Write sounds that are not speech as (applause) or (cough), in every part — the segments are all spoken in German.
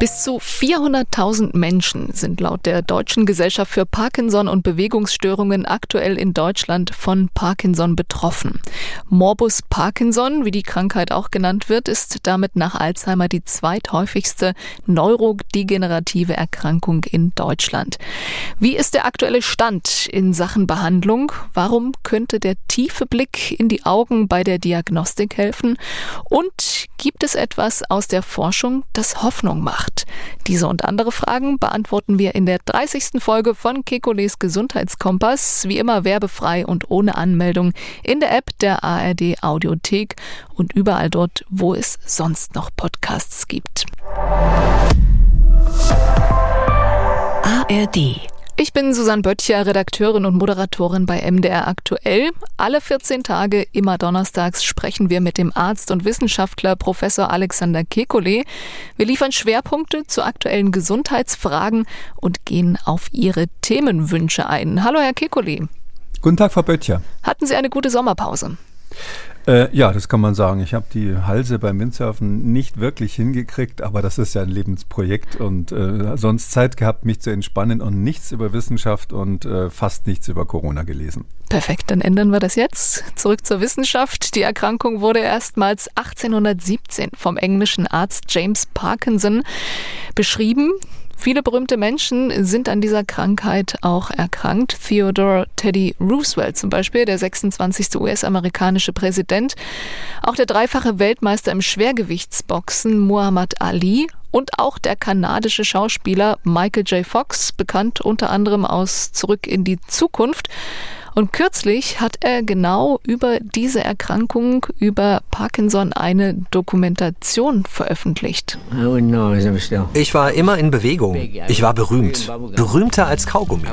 Bis zu 400.000 Menschen sind laut der Deutschen Gesellschaft für Parkinson und Bewegungsstörungen aktuell in Deutschland von Parkinson betroffen. Morbus Parkinson, wie die Krankheit auch genannt wird, ist damit nach Alzheimer die zweithäufigste neurodegenerative Erkrankung in Deutschland. Wie ist der aktuelle Stand in Sachen Behandlung? Warum könnte der tiefe Blick in die Augen bei der Diagnostik helfen? Und gibt es etwas aus der Forschung, das Hoffnung macht? Macht? Diese und andere Fragen beantworten wir in der 30. Folge von Kekules Gesundheitskompass, wie immer werbefrei und ohne Anmeldung in der App der ARD Audiothek und überall dort, wo es sonst noch Podcasts gibt. ARD ich bin Susanne Böttcher, Redakteurin und Moderatorin bei MDR Aktuell. Alle 14 Tage, immer donnerstags, sprechen wir mit dem Arzt und Wissenschaftler Professor Alexander Kekulé. Wir liefern Schwerpunkte zu aktuellen Gesundheitsfragen und gehen auf Ihre Themenwünsche ein. Hallo, Herr Kekulé. Guten Tag, Frau Böttcher. Hatten Sie eine gute Sommerpause? Äh, ja, das kann man sagen. Ich habe die Halse beim Windsurfen nicht wirklich hingekriegt, aber das ist ja ein Lebensprojekt und äh, sonst Zeit gehabt, mich zu entspannen und nichts über Wissenschaft und äh, fast nichts über Corona gelesen. Perfekt, dann ändern wir das jetzt. Zurück zur Wissenschaft. Die Erkrankung wurde erstmals 1817 vom englischen Arzt James Parkinson beschrieben. Viele berühmte Menschen sind an dieser Krankheit auch erkrankt. Theodore Teddy Roosevelt zum Beispiel, der 26. US-amerikanische Präsident. Auch der dreifache Weltmeister im Schwergewichtsboxen Muhammad Ali und auch der kanadische Schauspieler Michael J. Fox, bekannt unter anderem aus Zurück in die Zukunft. Und kürzlich hat er genau über diese Erkrankung, über Parkinson, eine Dokumentation veröffentlicht. Ich war immer in Bewegung. Ich war berühmt. Berühmter als Kaugummi.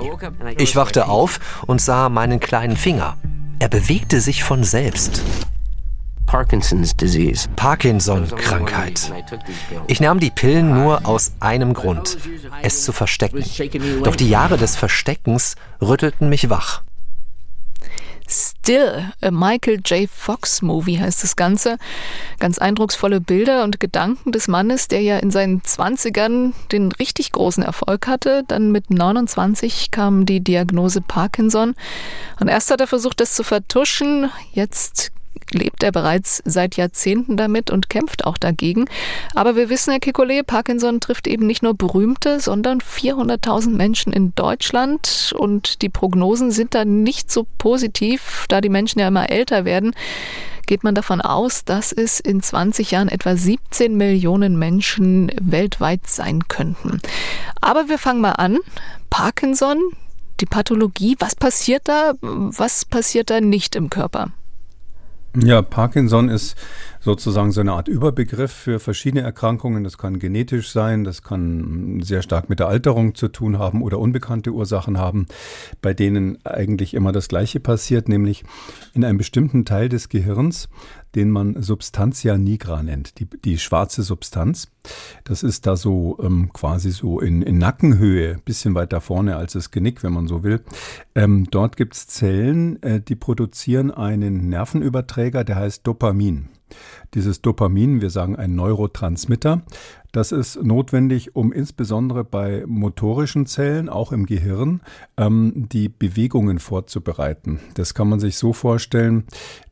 Ich wachte auf und sah meinen kleinen Finger. Er bewegte sich von selbst. Parkinson-Krankheit. Ich nahm die Pillen nur aus einem Grund, es zu verstecken. Doch die Jahre des Versteckens rüttelten mich wach. Still, a Michael J. Fox Movie heißt das Ganze. Ganz eindrucksvolle Bilder und Gedanken des Mannes, der ja in seinen Zwanzigern den richtig großen Erfolg hatte. Dann mit 29 kam die Diagnose Parkinson. Und erst hat er versucht, das zu vertuschen. Jetzt lebt er bereits seit Jahrzehnten damit und kämpft auch dagegen. Aber wir wissen, Herr Kekulé, Parkinson trifft eben nicht nur Berühmte, sondern 400.000 Menschen in Deutschland und die Prognosen sind da nicht so positiv, da die Menschen ja immer älter werden geht man davon aus, dass es in 20 Jahren etwa 17 Millionen Menschen weltweit sein könnten. Aber wir fangen mal an. Parkinson, die Pathologie, was passiert da? Was passiert da nicht im Körper? Ja, Parkinson ist sozusagen so eine Art Überbegriff für verschiedene Erkrankungen. Das kann genetisch sein, das kann sehr stark mit der Alterung zu tun haben oder unbekannte Ursachen haben, bei denen eigentlich immer das Gleiche passiert, nämlich in einem bestimmten Teil des Gehirns den man Substantia nigra nennt, die, die schwarze Substanz. Das ist da so ähm, quasi so in, in Nackenhöhe, bisschen weiter vorne als das Genick, wenn man so will. Ähm, dort gibt es Zellen, äh, die produzieren einen Nervenüberträger, der heißt Dopamin. Dieses Dopamin, wir sagen ein Neurotransmitter, das ist notwendig, um insbesondere bei motorischen Zellen, auch im Gehirn, ähm, die Bewegungen vorzubereiten. Das kann man sich so vorstellen,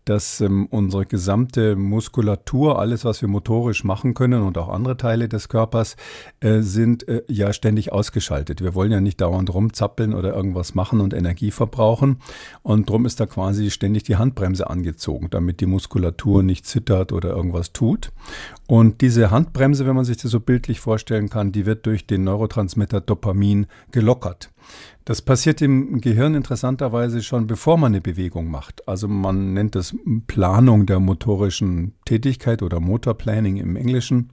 dass ähm, unsere gesamte Muskulatur, alles, was wir motorisch machen können und auch andere Teile des Körpers, äh, sind äh, ja ständig ausgeschaltet. Wir wollen ja nicht dauernd rumzappeln oder irgendwas machen und Energie verbrauchen. Und darum ist da quasi ständig die Handbremse angezogen, damit die Muskulatur nicht zittert oder irgendwas tut. Und diese Handbremse, wenn man sich das so bildlich vorstellen kann, die wird durch den Neurotransmitter Dopamin gelockert. Das passiert im Gehirn interessanterweise schon, bevor man eine Bewegung macht. Also man nennt das Planung der motorischen Tätigkeit oder Motorplanning im Englischen.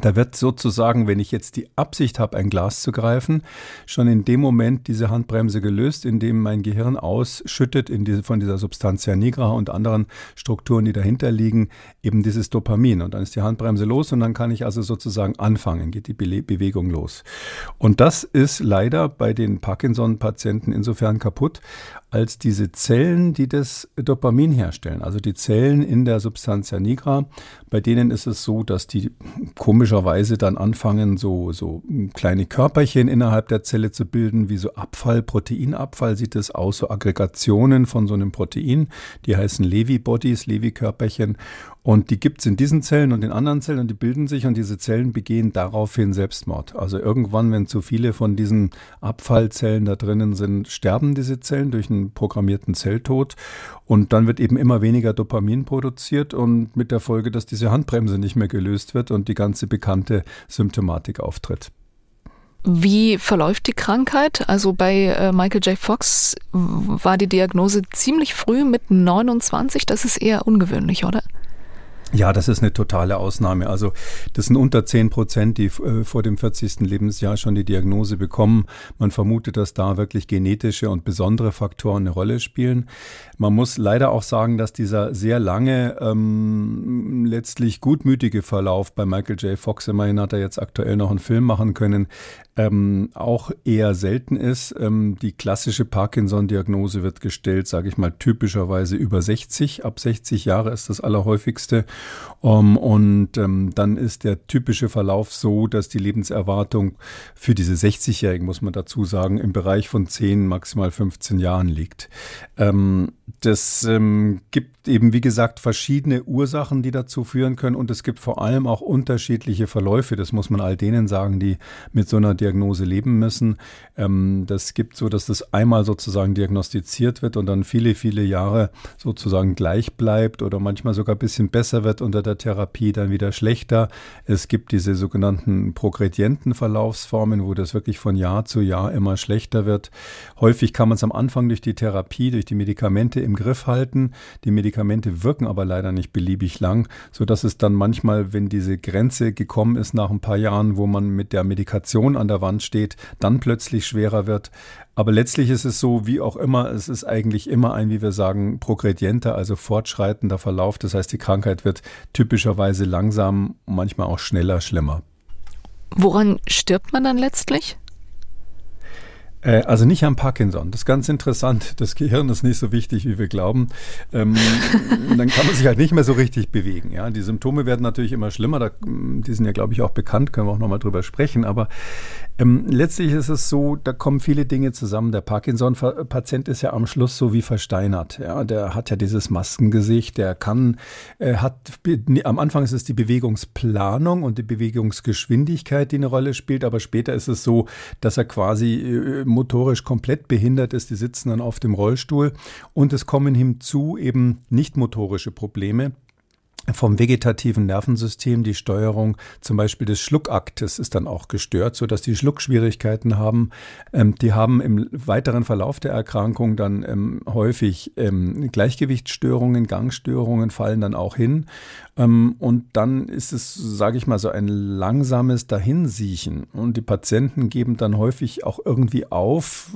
Da wird sozusagen, wenn ich jetzt die Absicht habe, ein Glas zu greifen, schon in dem Moment diese Handbremse gelöst, indem mein Gehirn ausschüttet diese, von dieser Substantia nigra und anderen Strukturen, die dahinter liegen, eben dieses Dopamin. Und dann ist die Handbremse los und dann kann ich also sozusagen anfangen, geht die Be Bewegung los. Und das ist leider bei den Parkinson-Patienten insofern kaputt, als diese Zellen, die das Dopamin herstellen. Also die Zellen in der Substantia nigra, bei denen ist es so, dass die komischerweise dann anfangen, so, so kleine Körperchen innerhalb der Zelle zu bilden, wie so Abfall, Proteinabfall sieht es aus, so Aggregationen von so einem Protein. Die heißen Levi-Bodies, Levi-Körperchen. Und die gibt es in diesen Zellen und in anderen Zellen und die bilden sich und diese Zellen begehen daraufhin Selbstmord. Also irgendwann, wenn zu viele von diesen Abfallzellen da drinnen sind, sterben diese Zellen durch einen programmierten Zelltod und dann wird eben immer weniger Dopamin produziert und mit der Folge, dass diese Handbremse nicht mehr gelöst wird und die ganze bekannte Symptomatik auftritt. Wie verläuft die Krankheit? Also bei äh, Michael J. Fox war die Diagnose ziemlich früh mit 29. Das ist eher ungewöhnlich, oder? Ja, das ist eine totale Ausnahme. Also das sind unter 10 Prozent, die äh, vor dem 40. Lebensjahr schon die Diagnose bekommen. Man vermutet, dass da wirklich genetische und besondere Faktoren eine Rolle spielen. Man muss leider auch sagen, dass dieser sehr lange, ähm, letztlich gutmütige Verlauf bei Michael J. Fox, immerhin hat er jetzt aktuell noch einen Film machen können, ähm, auch eher selten ist. Ähm, die klassische Parkinson-Diagnose wird gestellt, sage ich mal, typischerweise über 60. Ab 60 Jahre ist das allerhäufigste. Um, ähm, und ähm, dann ist der typische Verlauf so, dass die Lebenserwartung für diese 60-Jährigen, muss man dazu sagen, im Bereich von 10, maximal 15 Jahren liegt. Ähm, das ähm, gibt eben, wie gesagt, verschiedene Ursachen, die dazu führen können. Und es gibt vor allem auch unterschiedliche Verläufe. Das muss man all denen sagen, die mit so einer Diagnose leben müssen. Ähm, das gibt so, dass das einmal sozusagen diagnostiziert wird und dann viele, viele Jahre sozusagen gleich bleibt oder manchmal sogar ein bisschen besser wird unter der Therapie, dann wieder schlechter. Es gibt diese sogenannten progredienten Verlaufsformen, wo das wirklich von Jahr zu Jahr immer schlechter wird. Häufig kann man es am Anfang durch die Therapie, durch die Medikamente im Griff halten. Die Medikamente wirken aber leider nicht beliebig lang, sodass es dann manchmal, wenn diese Grenze gekommen ist nach ein paar Jahren, wo man mit der Medikation an der Wand steht, dann plötzlich schwerer wird. Aber letztlich ist es so, wie auch immer, es ist eigentlich immer ein, wie wir sagen, progredienter, also fortschreitender Verlauf. Das heißt, die Krankheit wird typischerweise langsam, manchmal auch schneller, schlimmer. Woran stirbt man dann letztlich? Äh, also nicht am Parkinson. Das ist ganz interessant. Das Gehirn ist nicht so wichtig, wie wir glauben. Ähm, (laughs) dann kann man sich halt nicht mehr so richtig bewegen. Ja? Die Symptome werden natürlich immer schlimmer. Da, die sind ja, glaube ich, auch bekannt. Können wir auch nochmal drüber sprechen. Aber ähm, letztlich ist es so, da kommen viele Dinge zusammen. Der Parkinson-Patient ist ja am Schluss so wie versteinert. Ja? Der hat ja dieses Maskengesicht. Der kann, äh, hat, am Anfang ist es die Bewegungsplanung und die Bewegungsgeschwindigkeit, die eine Rolle spielt. Aber später ist es so, dass er quasi äh, motorisch komplett behindert ist, die sitzen dann auf dem Rollstuhl. Und es kommen hinzu eben nicht motorische Probleme vom vegetativen Nervensystem. Die Steuerung zum Beispiel des Schluckaktes ist dann auch gestört, so dass die Schluckschwierigkeiten haben. Ähm, die haben im weiteren Verlauf der Erkrankung dann ähm, häufig ähm, Gleichgewichtsstörungen, Gangstörungen fallen dann auch hin. Ähm, und dann ist es, sage ich mal, so ein langsames Dahinsiechen. Und die Patienten geben dann häufig auch irgendwie auf.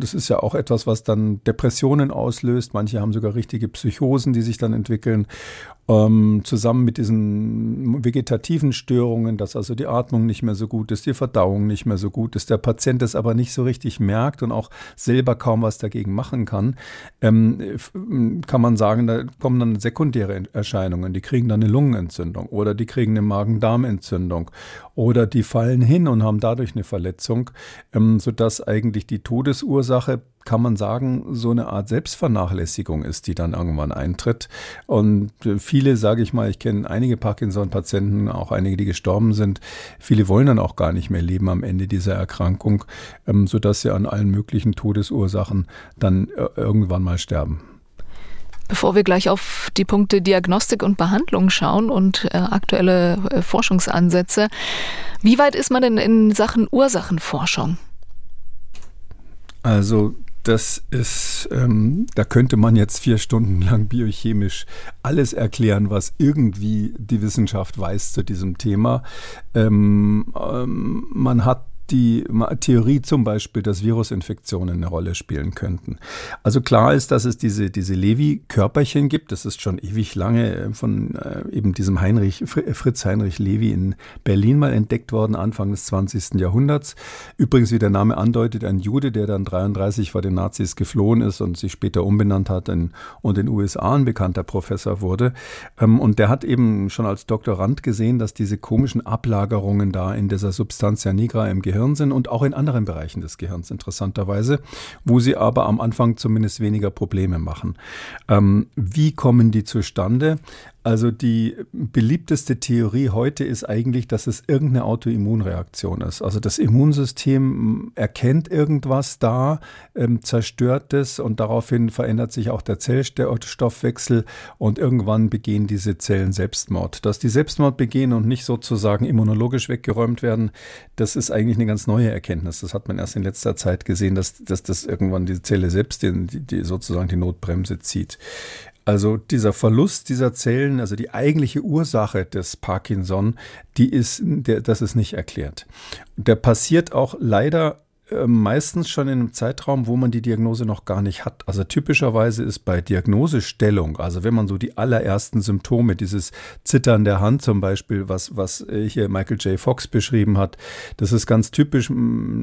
Das ist ja auch etwas, was dann Depressionen auslöst. Manche haben sogar richtige Psychosen, die sich dann entwickeln ähm, zusammen mit diesen vegetativen Störungen, dass also die Atmung nicht mehr so gut ist, die Verdauung nicht mehr so gut ist, der Patient das aber nicht so richtig merkt und auch selber kaum was dagegen machen kann, ähm, kann man sagen, da kommen dann sekundäre Erscheinungen. Die kriegen dann eine Lungenentzündung oder die kriegen eine Magen-Darm-Entzündung oder die fallen hin und haben dadurch eine Verletzung, ähm, sodass eigentlich die Todesursache kann man sagen, so eine Art Selbstvernachlässigung ist, die dann irgendwann eintritt. Und äh, viele, sage ich mal, ich kenne einige Parkinson-Patienten, auch einige, die gestorben sind. Viele wollen dann auch gar nicht mehr leben am Ende dieser Erkrankung, ähm, sodass sie an allen möglichen Todesursachen dann äh, irgendwann mal sterben. Bevor wir gleich auf die Punkte Diagnostik und Behandlung schauen und äh, aktuelle äh, Forschungsansätze, wie weit ist man denn in Sachen Ursachenforschung? Also das ist, ähm, da könnte man jetzt vier Stunden lang biochemisch alles erklären, was irgendwie die Wissenschaft weiß zu diesem Thema. Ähm, ähm, man hat die Theorie zum Beispiel, dass Virusinfektionen eine Rolle spielen könnten. Also klar ist, dass es diese, diese Levi-Körperchen gibt. Das ist schon ewig lange äh, von äh, eben diesem Heinrich, Fritz Heinrich Levi in Berlin mal entdeckt worden, Anfang des 20. Jahrhunderts. Übrigens, wie der Name andeutet, ein Jude, der dann 33 vor den Nazis geflohen ist und sich später umbenannt hat in, und in den USA ein bekannter Professor wurde. Ähm, und der hat eben schon als Doktorand gesehen, dass diese komischen Ablagerungen da in dieser Substantia nigra im Gehirn sind und auch in anderen Bereichen des Gehirns interessanterweise, wo sie aber am Anfang zumindest weniger Probleme machen. Ähm, wie kommen die zustande? Also die beliebteste Theorie heute ist eigentlich, dass es irgendeine Autoimmunreaktion ist. Also das Immunsystem erkennt irgendwas da, ähm, zerstört es und daraufhin verändert sich auch der Zellstoffwechsel und irgendwann begehen diese Zellen Selbstmord. Dass die Selbstmord begehen und nicht sozusagen immunologisch weggeräumt werden, das ist eigentlich eine ganz neue Erkenntnis. Das hat man erst in letzter Zeit gesehen, dass, dass das irgendwann die Zelle selbst die, die sozusagen die Notbremse zieht. Also dieser Verlust dieser Zellen, also die eigentliche Ursache des Parkinson, die ist, der, das ist nicht erklärt. Der passiert auch leider äh, meistens schon in einem Zeitraum, wo man die Diagnose noch gar nicht hat. Also typischerweise ist bei Diagnosestellung, also wenn man so die allerersten Symptome, dieses Zittern der Hand zum Beispiel, was, was äh, hier Michael J. Fox beschrieben hat, das ist ganz typisch.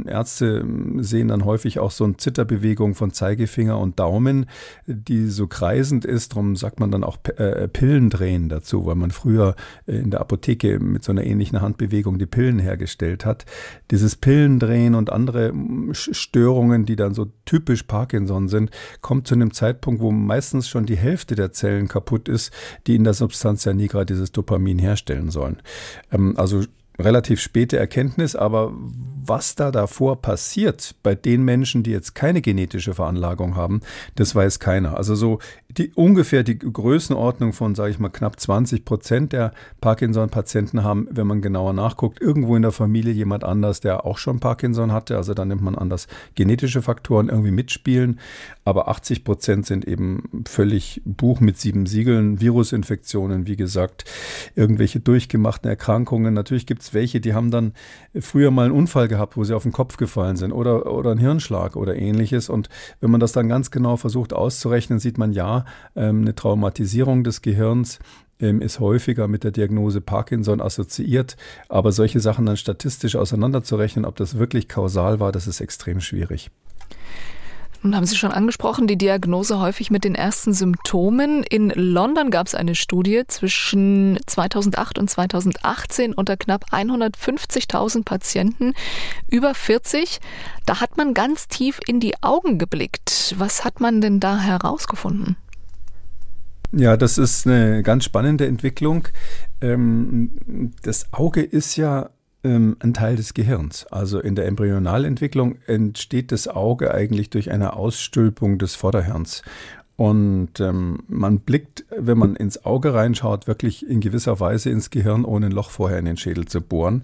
Ärzte sehen dann häufig auch so eine Zitterbewegung von Zeigefinger und Daumen, die so kreisend ist. Darum sagt man dann auch äh, Pillen drehen dazu, weil man früher in der Apotheke mit so einer ähnlichen Handbewegung die Pillen hergestellt hat. Dieses Pillendrehen und andere Störungen, die dann so typisch Parkinson sind, kommt zu einem Zeitpunkt, wo meistens schon die Hälfte der Zellen kaputt ist, die in der Substantia nigra dieses Dopamin herstellen sollen. Ähm, also relativ späte Erkenntnis, aber was da davor passiert bei den Menschen, die jetzt keine genetische Veranlagung haben, das weiß keiner. Also so die ungefähr die Größenordnung von, sage ich mal, knapp 20 Prozent der Parkinson-Patienten haben, wenn man genauer nachguckt, irgendwo in der Familie jemand anders, der auch schon Parkinson hatte. Also da nimmt man an, dass genetische Faktoren irgendwie mitspielen. Aber 80 Prozent sind eben völlig Buch mit sieben Siegeln, Virusinfektionen, wie gesagt, irgendwelche durchgemachten Erkrankungen. Natürlich gibt es welche, die haben dann früher mal einen Unfall gehabt, wo sie auf den Kopf gefallen sind oder, oder einen Hirnschlag oder ähnliches. Und wenn man das dann ganz genau versucht auszurechnen, sieht man ja, ähm, eine Traumatisierung des Gehirns ähm, ist häufiger mit der Diagnose Parkinson assoziiert. Aber solche Sachen dann statistisch auseinanderzurechnen, ob das wirklich kausal war, das ist extrem schwierig. Nun haben Sie schon angesprochen, die Diagnose häufig mit den ersten Symptomen. In London gab es eine Studie zwischen 2008 und 2018 unter knapp 150.000 Patienten über 40. Da hat man ganz tief in die Augen geblickt. Was hat man denn da herausgefunden? Ja, das ist eine ganz spannende Entwicklung. Ähm, das Auge ist ja ähm, ein Teil des Gehirns. Also in der Embryonalentwicklung entsteht das Auge eigentlich durch eine Ausstülpung des Vorderhirns. Und ähm, man blickt, wenn man ins Auge reinschaut, wirklich in gewisser Weise ins Gehirn, ohne ein Loch vorher in den Schädel zu bohren.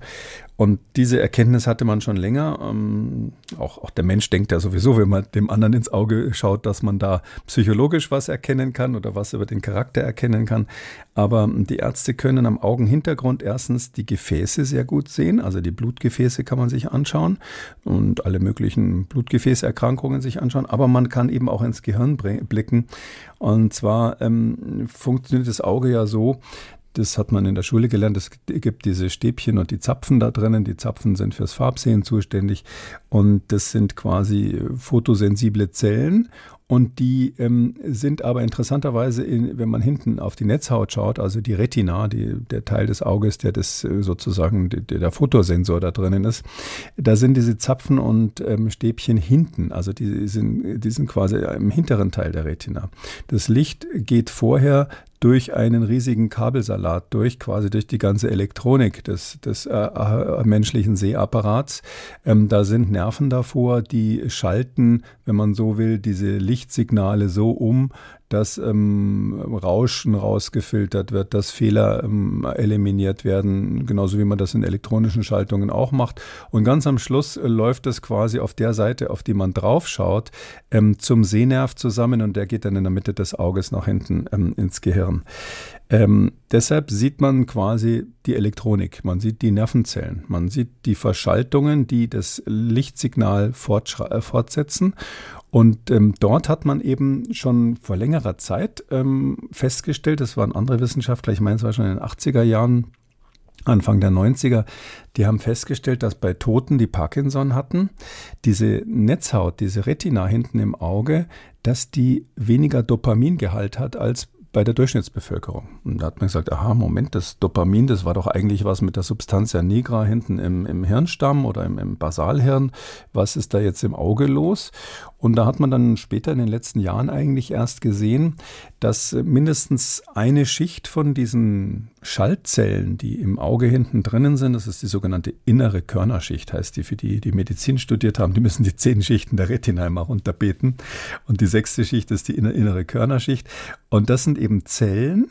Und diese Erkenntnis hatte man schon länger. Ähm, auch, auch der Mensch denkt ja sowieso, wenn man dem anderen ins Auge schaut, dass man da psychologisch was erkennen kann oder was über den Charakter erkennen kann. Aber die Ärzte können am Augenhintergrund erstens die Gefäße sehr gut sehen. Also die Blutgefäße kann man sich anschauen und alle möglichen Blutgefäßerkrankungen sich anschauen. Aber man kann eben auch ins Gehirn blicken. Und zwar ähm, funktioniert das Auge ja so, das hat man in der Schule gelernt. Es gibt diese Stäbchen und die Zapfen da drinnen. Die Zapfen sind fürs Farbsehen zuständig und das sind quasi fotosensible Zellen und die ähm, sind aber interessanterweise, in, wenn man hinten auf die Netzhaut schaut, also die Retina, die, der Teil des Auges, der das äh, sozusagen der, der Fotosensor da drinnen ist, da sind diese Zapfen und ähm, Stäbchen hinten, also die sind, die sind quasi im hinteren Teil der Retina. Das Licht geht vorher durch einen riesigen Kabelsalat durch, quasi durch die ganze Elektronik des, des äh, äh, menschlichen Sehapparats. Ähm, da sind Nerven davor, die schalten, wenn man so will, diese Lichtsignale so um, dass ähm, Rauschen rausgefiltert wird, dass Fehler ähm, eliminiert werden, genauso wie man das in elektronischen Schaltungen auch macht. Und ganz am Schluss äh, läuft das quasi auf der Seite, auf die man draufschaut, ähm, zum Sehnerv zusammen und der geht dann in der Mitte des Auges nach hinten ähm, ins Gehirn. Ähm, deshalb sieht man quasi die Elektronik, man sieht die Nervenzellen, man sieht die Verschaltungen, die das Lichtsignal äh, fortsetzen. Und ähm, dort hat man eben schon vor längerer Zeit ähm, festgestellt, das waren andere Wissenschaftler, ich meine es war schon in den 80er Jahren, Anfang der 90er, die haben festgestellt, dass bei Toten, die Parkinson hatten, diese Netzhaut, diese Retina hinten im Auge, dass die weniger Dopamingehalt hat als bei der Durchschnittsbevölkerung. Und da hat man gesagt, aha, Moment, das Dopamin, das war doch eigentlich was mit der Substantia nigra hinten im, im Hirnstamm oder im, im Basalhirn. Was ist da jetzt im Auge los? Und da hat man dann später in den letzten Jahren eigentlich erst gesehen, dass mindestens eine Schicht von diesen Schaltzellen, die im Auge hinten drinnen sind, das ist die sogenannte innere Körnerschicht, heißt die für die, die Medizin studiert haben, die müssen die zehn Schichten der Retina immer runterbeten. Und die sechste Schicht ist die innere Körnerschicht. Und das sind eben Zellen,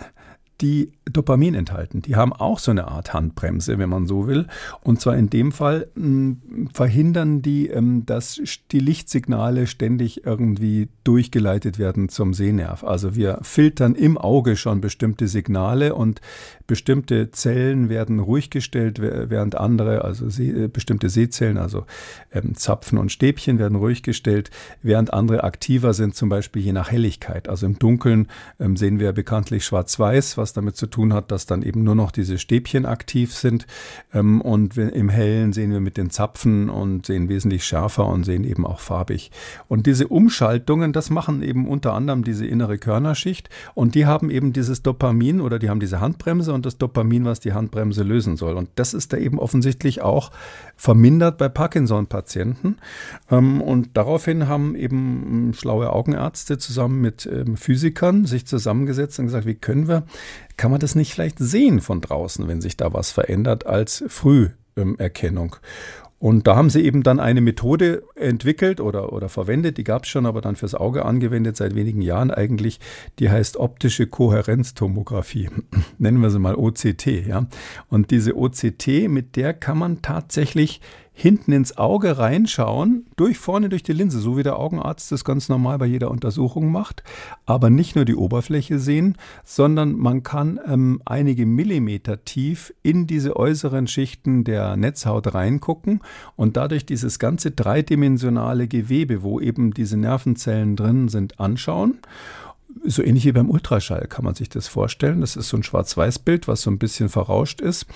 die Dopamin enthalten. Die haben auch so eine Art Handbremse, wenn man so will. Und zwar in dem Fall mh, hm, verhindern die, ähm, dass die Lichtsignale ständig irgendwie durchgeleitet werden zum Sehnerv. Also wir filtern im Auge schon bestimmte Signale und bestimmte Zellen werden ruhig gestellt, während andere, also See, äh, bestimmte Sehzellen, also ähm, Zapfen und Stäbchen werden ruhig gestellt, während andere aktiver sind, zum Beispiel je nach Helligkeit. Also im Dunkeln ähm, sehen wir bekanntlich schwarz-weiß, was damit zu tun hat, dass dann eben nur noch diese Stäbchen aktiv sind. Ähm, und im Hellen sehen wir mit den Zapfen und sehen wesentlich schärfer und sehen eben auch farbig. Und diese Umschaltungen, das machen eben unter anderem diese innere Körnerschicht und die haben eben dieses Dopamin oder die haben diese Handbremse und das Dopamin, was die Handbremse lösen soll. Und das ist da eben offensichtlich auch vermindert bei Parkinson-Patienten. Ähm, und daraufhin haben eben ähm, schlaue Augenärzte zusammen mit ähm, Physikern sich zusammengesetzt und gesagt, wie können wir, kann man das nicht vielleicht sehen von draußen, wenn sich da was verändert, als Früherkennung. Und da haben sie eben dann eine Methode entwickelt oder, oder verwendet, die gab es schon, aber dann fürs Auge angewendet seit wenigen Jahren eigentlich, die heißt optische Kohärenztomographie. (clears throat) Nennen wir sie mal OCT, ja. Und diese OCT, mit der kann man tatsächlich hinten ins Auge reinschauen, durch vorne durch die Linse, so wie der Augenarzt das ganz normal bei jeder Untersuchung macht, aber nicht nur die Oberfläche sehen, sondern man kann ähm, einige Millimeter tief in diese äußeren Schichten der Netzhaut reingucken und dadurch dieses ganze dreidimensionale Gewebe, wo eben diese Nervenzellen drin sind, anschauen so ähnlich wie beim Ultraschall kann man sich das vorstellen. Das ist so ein Schwarz-Weiß-Bild, was so ein bisschen verrauscht ist.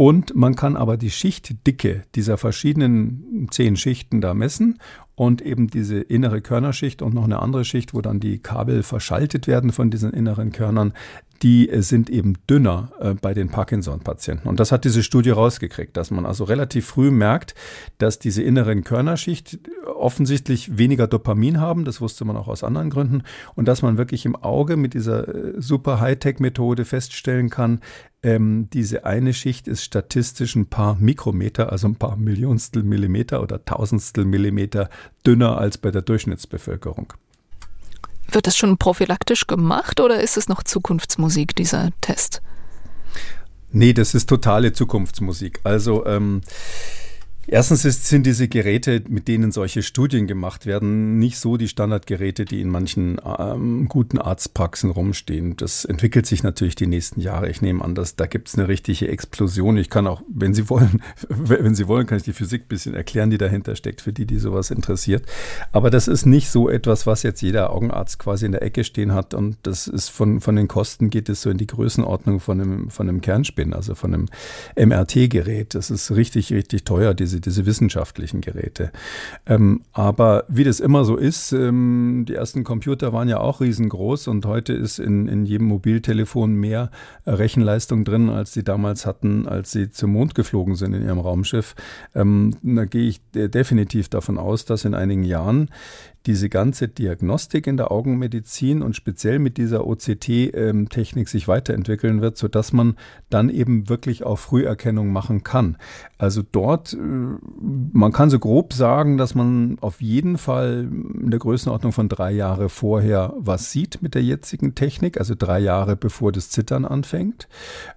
Und man kann aber die Schichtdicke dieser verschiedenen zehn Schichten da messen und eben diese innere Körnerschicht und noch eine andere Schicht, wo dann die Kabel verschaltet werden von diesen inneren Körnern, die äh, sind eben dünner äh, bei den Parkinson-Patienten. Und das hat diese Studie rausgekriegt, dass man also relativ früh merkt, dass diese inneren Körnerschicht offensichtlich weniger Dopamin haben, das wusste man auch aus anderen Gründen, und dass man wirklich im Auge mit dieser äh, super Hightech-Methode feststellen kann, ähm, diese eine Schicht ist statistisch ein paar Mikrometer, also ein paar Millionstel Millimeter oder Tausendstel Millimeter dünner als bei der Durchschnittsbevölkerung. Wird das schon prophylaktisch gemacht oder ist es noch Zukunftsmusik, dieser Test? Nee, das ist totale Zukunftsmusik. Also ähm, Erstens ist, sind diese Geräte, mit denen solche Studien gemacht werden, nicht so die Standardgeräte, die in manchen ähm, guten Arztpraxen rumstehen. Das entwickelt sich natürlich die nächsten Jahre. Ich nehme an, dass da gibt es eine richtige Explosion. Ich kann auch, wenn Sie wollen, (laughs) wenn Sie wollen, kann ich die Physik ein bisschen erklären, die dahinter steckt, für die, die sowas interessiert. Aber das ist nicht so etwas, was jetzt jeder Augenarzt quasi in der Ecke stehen hat. Und das ist von, von den Kosten geht es so in die Größenordnung von einem, von einem Kernspin, also von einem MRT-Gerät. Das ist richtig, richtig teuer, diese diese, wissenschaftlichen Geräte. Ähm, aber wie das immer so ist, ähm, die ersten Computer waren ja auch riesengroß und heute ist in, in jedem Mobiltelefon mehr Rechenleistung drin, als sie damals hatten, als sie zum Mond geflogen sind in ihrem Raumschiff. Ähm, da gehe ich definitiv davon aus, dass in einigen Jahren diese ganze Diagnostik in der Augenmedizin und speziell mit dieser OCT-Technik sich weiterentwickeln wird, sodass man dann eben wirklich auch Früherkennung machen kann. Also dort, äh, man kann so grob sagen, dass man auf jeden Fall in der Größenordnung von drei Jahre vorher was sieht mit der jetzigen Technik, also drei Jahre bevor das Zittern anfängt.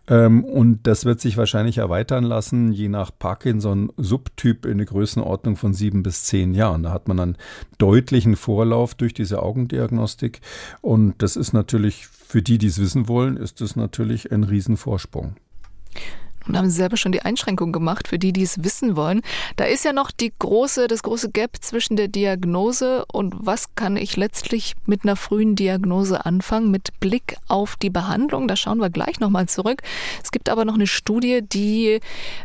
Ähm, und das wird sich wahrscheinlich erweitern lassen, je nach Parkinson-Subtyp in der Größenordnung von sieben bis zehn Jahren. Da hat man einen deutlichen Vorlauf durch diese Augendiagnostik. Und das ist natürlich für die, die es wissen wollen, ist das natürlich ein Riesenvorsprung. Und haben Sie selber schon die Einschränkung gemacht für die, die es wissen wollen. Da ist ja noch die große, das große Gap zwischen der Diagnose und was kann ich letztlich mit einer frühen Diagnose anfangen, mit Blick auf die Behandlung. Da schauen wir gleich nochmal zurück. Es gibt aber noch eine Studie, die,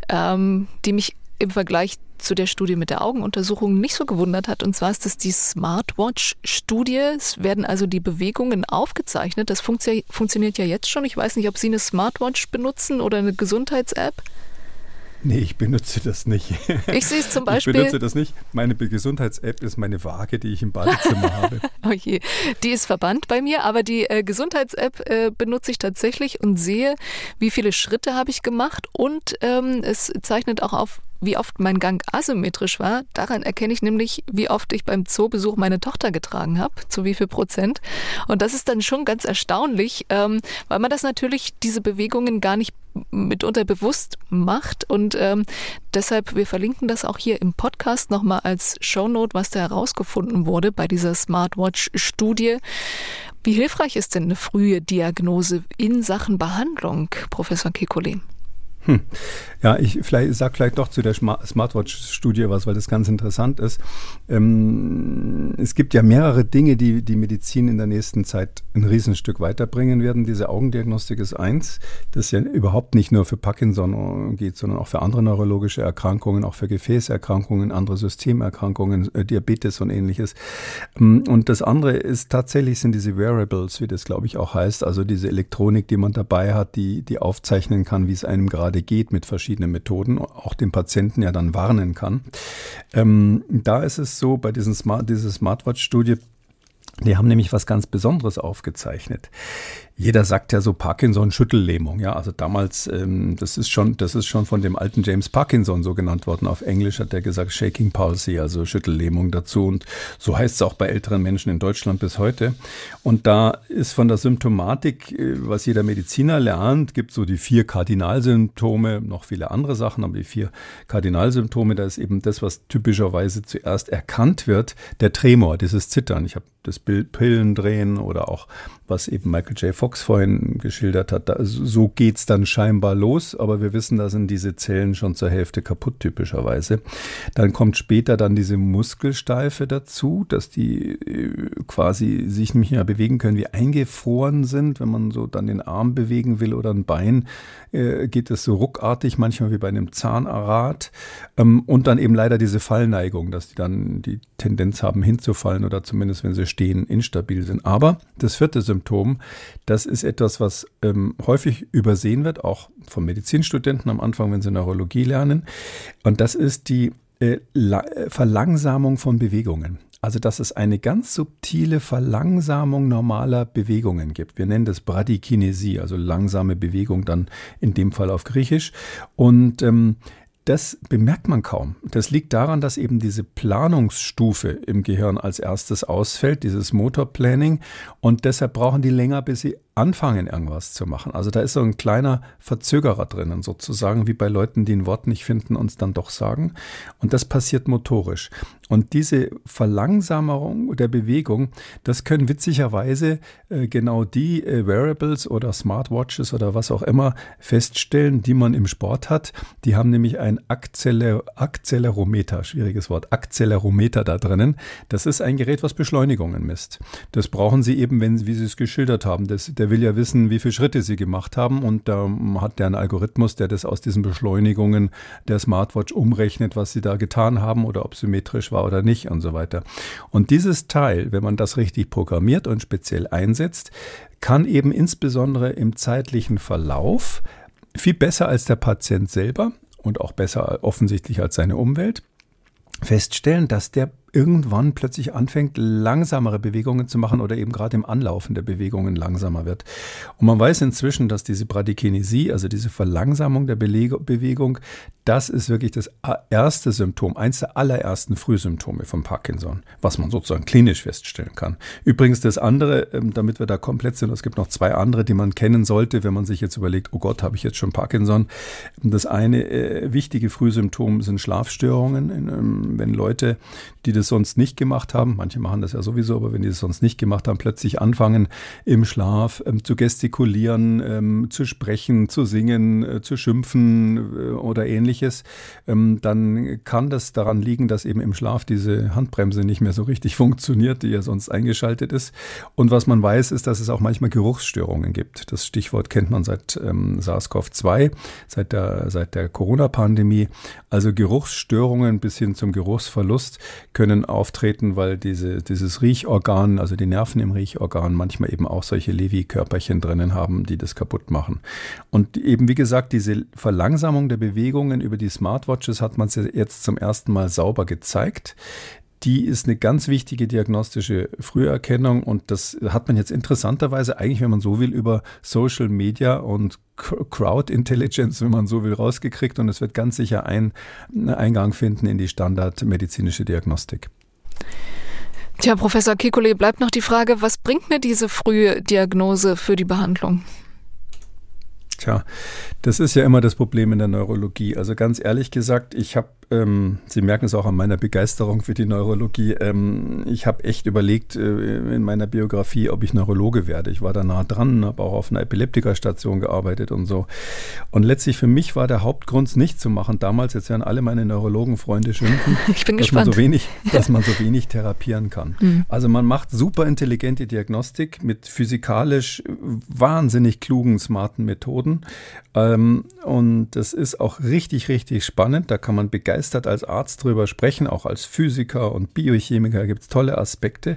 ähm, die mich im Vergleich zu der Studie mit der Augenuntersuchung nicht so gewundert hat. Und zwar ist das die Smartwatch-Studie. Es werden also die Bewegungen aufgezeichnet. Das funktio funktioniert ja jetzt schon. Ich weiß nicht, ob Sie eine Smartwatch benutzen oder eine Gesundheits-App. Nee, ich benutze das nicht. (laughs) Ich sehe es zum Beispiel. Ich benutze das nicht. Meine Gesundheits-App ist meine Waage, die ich im Badezimmer habe. (laughs) Oh je. Die ist verbannt bei mir, aber die äh, Gesundheits-App äh, benutze ich tatsächlich und sehe, wie viele Schritte habe ich gemacht und ähm, es zeichnet auch auf, wie oft mein Gang asymmetrisch war. Daran erkenne ich nämlich, wie oft ich beim Zoobesuch meine Tochter getragen habe, zu wie viel Prozent. Und das ist dann schon ganz erstaunlich, ähm, weil man das natürlich, diese Bewegungen gar nicht mitunter bewusst macht. Und ähm, deshalb, wir verlinken das auch hier im Podcast nochmal als Shownote, was da herausgefunden wurde bei dieser Smartwatch-Studie. Wie hilfreich ist denn eine frühe Diagnose in Sachen Behandlung, Professor Kekulé? Hm. Ja, ich vielleicht, sag vielleicht doch zu der Smartwatch-Studie was, weil das ganz interessant ist. Ähm, es gibt ja mehrere Dinge, die die Medizin in der nächsten Zeit ein Riesenstück weiterbringen werden. Diese Augendiagnostik ist eins, das ja überhaupt nicht nur für Parkinson geht, sondern auch für andere neurologische Erkrankungen, auch für Gefäßerkrankungen, andere Systemerkrankungen, äh, Diabetes und ähnliches. Ähm, und das andere ist tatsächlich sind diese Wearables, wie das glaube ich auch heißt, also diese Elektronik, die man dabei hat, die, die aufzeichnen kann, wie es einem gerade gerade geht mit verschiedenen Methoden, auch den Patienten ja dann warnen kann. Ähm, da ist es so, bei diesen Smart, dieser Smartwatch-Studie, die haben nämlich was ganz Besonderes aufgezeichnet. Jeder sagt ja so Parkinson-Schüttellähmung, ja. Also damals, ähm, das ist schon, das ist schon von dem alten James Parkinson so genannt worden. Auf Englisch hat er gesagt Shaking Palsy, also Schüttellähmung dazu. Und so heißt es auch bei älteren Menschen in Deutschland bis heute. Und da ist von der Symptomatik, äh, was jeder Mediziner lernt, gibt so die vier Kardinalsymptome, noch viele andere Sachen, aber die vier Kardinalsymptome, da ist eben das, was typischerweise zuerst erkannt wird, der Tremor, dieses Zittern. Ich habe das Bild Pillen drehen oder auch was eben Michael J. Fox vorhin geschildert hat. Da, so geht's dann scheinbar los, aber wir wissen, da sind diese Zellen schon zur Hälfte kaputt typischerweise. Dann kommt später dann diese Muskelsteife dazu, dass die äh, quasi sich nicht mehr bewegen können, wie eingefroren sind. Wenn man so dann den Arm bewegen will oder ein Bein, äh, geht es so ruckartig, manchmal wie bei einem Zahnrad. Ähm, und dann eben leider diese Fallneigung, dass die dann die Tendenz haben hinzufallen oder zumindest, wenn sie stehen, instabil sind. Aber das vierte Symptom Symptom. Das ist etwas, was ähm, häufig übersehen wird, auch von Medizinstudenten am Anfang, wenn sie Neurologie lernen. Und das ist die äh, äh, Verlangsamung von Bewegungen. Also, dass es eine ganz subtile Verlangsamung normaler Bewegungen gibt. Wir nennen das Bradykinesie, also langsame Bewegung dann in dem Fall auf Griechisch. Und ähm, das bemerkt man kaum. Das liegt daran, dass eben diese Planungsstufe im Gehirn als erstes ausfällt, dieses Motorplanning. Und deshalb brauchen die länger, bis sie anfangen, irgendwas zu machen. Also da ist so ein kleiner Verzögerer drinnen, sozusagen wie bei Leuten, die ein Wort nicht finden und es dann doch sagen. Und das passiert motorisch. Und diese Verlangsamung der Bewegung, das können witzigerweise äh, genau die äh, Wearables oder Smartwatches oder was auch immer feststellen, die man im Sport hat. Die haben nämlich ein Akzeler Akzelerometer, schwieriges Wort, Akzelerometer da drinnen. Das ist ein Gerät, was Beschleunigungen misst. Das brauchen Sie eben, wenn, wie Sie es geschildert haben. Das, der will ja wissen, wie viele Schritte Sie gemacht haben und da hat der einen Algorithmus, der das aus diesen Beschleunigungen der Smartwatch umrechnet, was Sie da getan haben oder ob symmetrisch war oder nicht und so weiter. Und dieses Teil, wenn man das richtig programmiert und speziell einsetzt, kann eben insbesondere im zeitlichen Verlauf viel besser als der Patient selber und auch besser offensichtlich als seine Umwelt feststellen, dass der irgendwann plötzlich anfängt, langsamere Bewegungen zu machen oder eben gerade im Anlaufen der Bewegungen langsamer wird. Und man weiß inzwischen, dass diese Bradykinesie, also diese Verlangsamung der Bewegung, das ist wirklich das erste Symptom, eins der allerersten Frühsymptome von Parkinson, was man sozusagen klinisch feststellen kann. Übrigens das andere, ähm, damit wir da komplett sind, es gibt noch zwei andere, die man kennen sollte, wenn man sich jetzt überlegt, oh Gott, habe ich jetzt schon Parkinson. Das eine äh, wichtige Frühsymptom sind Schlafstörungen. Ähm, wenn Leute, die das sonst nicht gemacht haben, manche machen das ja sowieso, aber wenn die das sonst nicht gemacht haben, plötzlich anfangen im Schlaf ähm, zu gestikulieren, ähm, zu sprechen, zu singen, äh, zu schimpfen äh, oder ähnliches ähm, dann kann das daran liegen, dass eben im Schlaf diese Handbremse nicht mehr so richtig (laughs) funktioniert, die ja sonst eingeschaltet ist. Und was man weiß, ist, dass es auch manchmal Geruchsstörungen gibt. Das Stichwort kennt man seit ähm, SARS-CoV-2, seit der, seit der Corona-Pandemie. Also Geruchsstörungen bis hin zum Geruchsverlust können auftreten, weil diese, dieses Riechorgan, also die Nerven im Riechorgan, manchmal eben auch solche Levi-Körperchen drinnen haben, die das kaputt machen. Und eben, wie gesagt, diese Verlangsamung der Bewegungen über die Smartwatches hat man jetzt zum ersten Mal sauber gezeigt. Die ist eine ganz wichtige diagnostische Früherkennung und das hat man jetzt interessanterweise eigentlich, wenn man so will, über Social Media und Crowd Intelligence, wenn man so will, rausgekriegt und es wird ganz sicher ein Eingang finden in die standardmedizinische Diagnostik. Tja, Professor Kikole, bleibt noch die Frage, was bringt mir diese frühe Diagnose für die Behandlung? Tja, das ist ja immer das Problem in der Neurologie. Also ganz ehrlich gesagt, ich habe ähm, Sie merken es auch an meiner Begeisterung für die Neurologie. Ähm, ich habe echt überlegt äh, in meiner Biografie, ob ich Neurologe werde. Ich war da nah dran, habe auch auf einer Epileptikerstation gearbeitet und so. Und letztlich für mich war der Hauptgrund, es nicht zu machen. Damals, jetzt werden alle meine Neurologenfreunde schimpfen, (laughs) ich bin dass, gespannt. Man so wenig, dass man so wenig therapieren kann. Mhm. Also man macht super intelligente Diagnostik mit physikalisch wahnsinnig klugen, smarten Methoden. Ähm, und das ist auch richtig, richtig spannend. Da kann man begeistert begeistert als Arzt drüber sprechen, auch als Physiker und Biochemiker gibt es tolle Aspekte.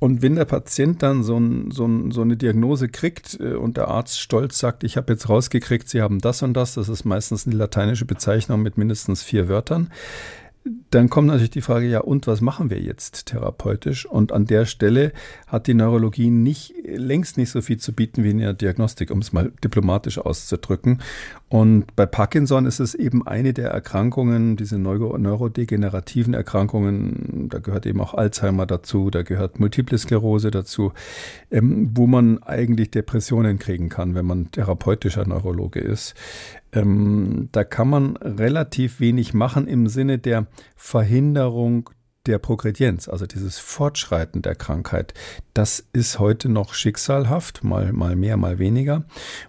Und wenn der Patient dann so, ein, so, ein, so eine Diagnose kriegt äh, und der Arzt stolz sagt, ich habe jetzt rausgekriegt, Sie haben das und das, das ist meistens eine lateinische Bezeichnung mit mindestens vier Wörtern, dann kommt natürlich die Frage, ja, und was machen wir jetzt therapeutisch? Und an der Stelle hat die Neurologie nicht, längst nicht so viel zu bieten wie in der Diagnostik, um es mal diplomatisch auszudrücken. Und bei Parkinson ist es eben eine der Erkrankungen, diese neuro neurodegenerativen Erkrankungen, da gehört eben auch Alzheimer dazu, da gehört Multiple Sklerose dazu, ähm, wo man eigentlich Depressionen kriegen kann, wenn man therapeutischer Neurologe ist. Ähm, da kann man relativ wenig machen im Sinne der Verhinderung der Progredienz, also dieses Fortschreiten der Krankheit, das ist heute noch schicksalhaft, mal, mal mehr, mal weniger.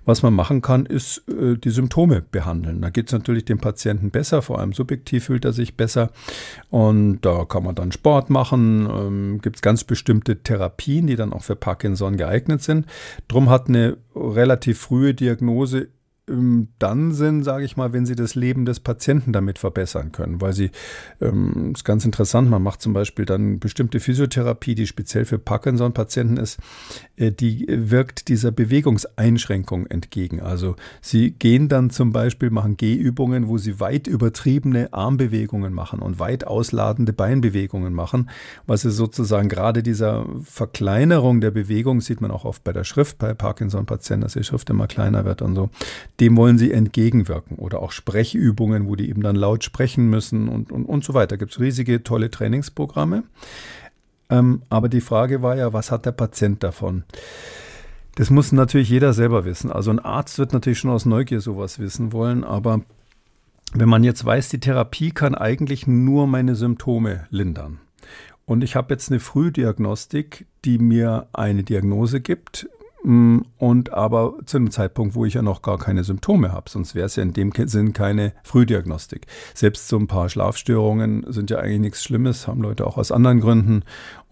Was man machen kann, ist äh, die Symptome behandeln. Da geht es natürlich dem Patienten besser, vor allem subjektiv fühlt er sich besser. Und da kann man dann Sport machen, ähm, gibt es ganz bestimmte Therapien, die dann auch für Parkinson geeignet sind. Drum hat eine relativ frühe Diagnose dann sind, sage ich mal, wenn sie das Leben des Patienten damit verbessern können. Weil sie, ähm, ist ganz interessant, man macht zum Beispiel dann bestimmte Physiotherapie, die speziell für Parkinson-Patienten ist, äh, die wirkt dieser Bewegungseinschränkung entgegen. Also sie gehen dann zum Beispiel, machen Gehübungen, wo sie weit übertriebene Armbewegungen machen und weit ausladende Beinbewegungen machen, was sie sozusagen gerade dieser Verkleinerung der Bewegung, sieht man auch oft bei der Schrift bei Parkinson-Patienten, dass die Schrift immer kleiner wird und so dem wollen sie entgegenwirken. Oder auch Sprechübungen, wo die eben dann laut sprechen müssen und, und, und so weiter. Gibt es riesige, tolle Trainingsprogramme. Ähm, aber die Frage war ja, was hat der Patient davon? Das muss natürlich jeder selber wissen. Also ein Arzt wird natürlich schon aus Neugier sowas wissen wollen, aber wenn man jetzt weiß, die Therapie kann eigentlich nur meine Symptome lindern. Und ich habe jetzt eine Frühdiagnostik, die mir eine Diagnose gibt, und aber zu einem Zeitpunkt, wo ich ja noch gar keine Symptome habe. Sonst wäre es ja in dem Sinn keine Frühdiagnostik. Selbst so ein paar Schlafstörungen sind ja eigentlich nichts Schlimmes, haben Leute auch aus anderen Gründen.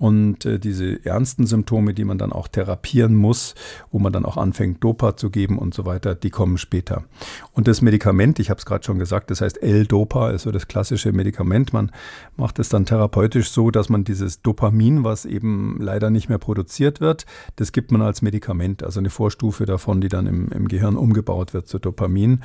Und äh, diese ernsten Symptome, die man dann auch therapieren muss, wo man dann auch anfängt, Dopa zu geben und so weiter, die kommen später. Und das Medikament, ich habe es gerade schon gesagt, das heißt L-Dopa, ist so das klassische Medikament. Man macht es dann therapeutisch so, dass man dieses Dopamin, was eben leider nicht mehr produziert wird, das gibt man als Medikament, also eine Vorstufe davon, die dann im, im Gehirn umgebaut wird zu Dopamin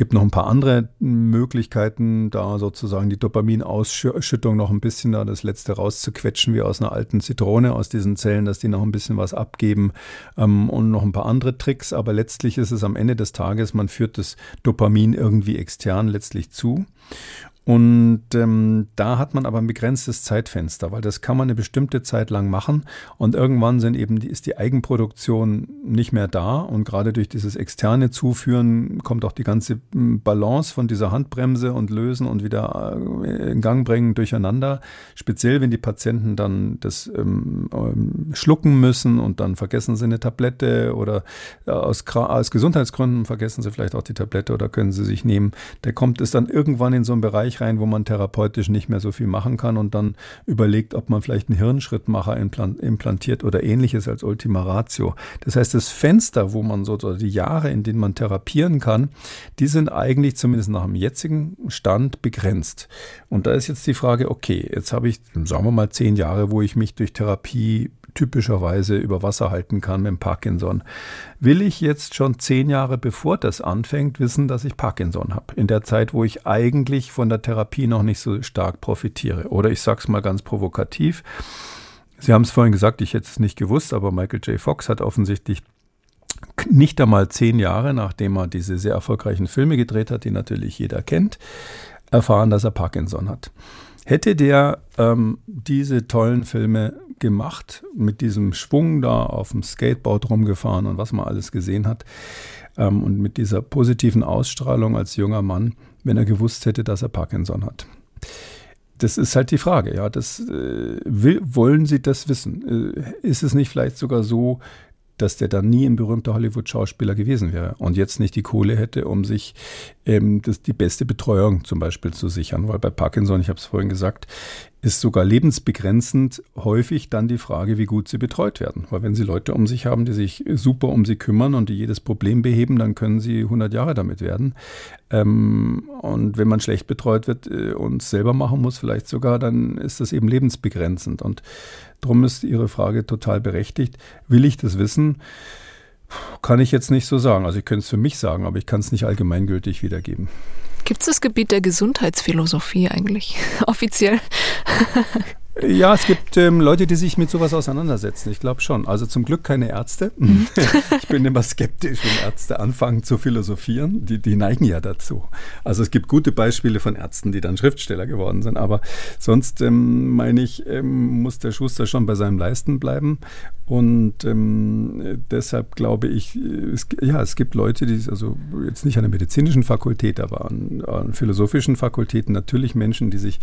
gibt noch ein paar andere Möglichkeiten, da sozusagen die Dopaminausschüttung noch ein bisschen da das letzte rauszuquetschen, wie aus einer alten Zitrone, aus diesen Zellen, dass die noch ein bisschen was abgeben ähm, und noch ein paar andere Tricks. Aber letztlich ist es am Ende des Tages, man führt das Dopamin irgendwie extern letztlich zu. Und ähm, da hat man aber ein begrenztes Zeitfenster, weil das kann man eine bestimmte Zeit lang machen und irgendwann sind eben die, ist die Eigenproduktion nicht mehr da und gerade durch dieses externe Zuführen kommt auch die ganze hm, Balance von dieser Handbremse und Lösen und wieder äh, in Gang bringen durcheinander. Speziell wenn die Patienten dann das ähm, ähm, schlucken müssen und dann vergessen sie eine Tablette oder äh, aus, aus Gesundheitsgründen vergessen sie vielleicht auch die Tablette oder können sie sich nehmen. Der kommt es dann irgendwann in so einen Bereich Bereich rein, wo man therapeutisch nicht mehr so viel machen kann und dann überlegt, ob man vielleicht einen Hirnschrittmacher implantiert oder ähnliches als Ultima Ratio. Das heißt, das Fenster, wo man so, oder die Jahre, in denen man therapieren kann, die sind eigentlich zumindest nach dem jetzigen Stand begrenzt. Und da ist jetzt die Frage, okay, jetzt habe ich, sagen wir mal, zehn Jahre, wo ich mich durch Therapie typischerweise über Wasser halten kann mit Parkinson. Will ich jetzt schon zehn Jahre bevor das anfängt, wissen, dass ich Parkinson habe? In der Zeit, wo ich eigentlich von der Therapie noch nicht so stark profitiere. Oder ich sage es mal ganz provokativ. Sie haben es vorhin gesagt, ich hätte es nicht gewusst, aber Michael J. Fox hat offensichtlich nicht einmal zehn Jahre, nachdem er diese sehr erfolgreichen Filme gedreht hat, die natürlich jeder kennt, erfahren, dass er Parkinson hat. Hätte der ähm, diese tollen Filme gemacht, mit diesem Schwung da auf dem Skateboard rumgefahren und was man alles gesehen hat, ähm, und mit dieser positiven Ausstrahlung als junger Mann, wenn er gewusst hätte, dass er Parkinson hat? Das ist halt die Frage, ja. Das, äh, will, wollen Sie das wissen? Äh, ist es nicht vielleicht sogar so, dass der dann nie ein berühmter Hollywood-Schauspieler gewesen wäre und jetzt nicht die Kohle hätte, um sich ähm, das, die beste Betreuung zum Beispiel zu sichern. Weil bei Parkinson, ich habe es vorhin gesagt, ist sogar lebensbegrenzend häufig dann die Frage, wie gut sie betreut werden. Weil wenn sie Leute um sich haben, die sich super um sie kümmern und die jedes Problem beheben, dann können sie 100 Jahre damit werden. Ähm, und wenn man schlecht betreut wird äh, und selber machen muss, vielleicht sogar, dann ist das eben lebensbegrenzend. Und darum ist Ihre Frage total berechtigt. Will ich das wissen? Kann ich jetzt nicht so sagen. Also ich könnte es für mich sagen, aber ich kann es nicht allgemeingültig wiedergeben. Gibt es das Gebiet der Gesundheitsphilosophie eigentlich (laughs) offiziell? Ja, es gibt ähm, Leute, die sich mit sowas auseinandersetzen. Ich glaube schon. Also zum Glück keine Ärzte. Mhm. (laughs) ich bin immer skeptisch, wenn Ärzte anfangen zu philosophieren. Die, die neigen ja dazu. Also es gibt gute Beispiele von Ärzten, die dann Schriftsteller geworden sind. Aber sonst ähm, meine ich, ähm, muss der Schuster schon bei seinem Leisten bleiben. Und ähm, deshalb glaube ich, es, ja, es gibt Leute, die, also jetzt nicht an der medizinischen Fakultät, aber an, an philosophischen Fakultäten natürlich Menschen, die sich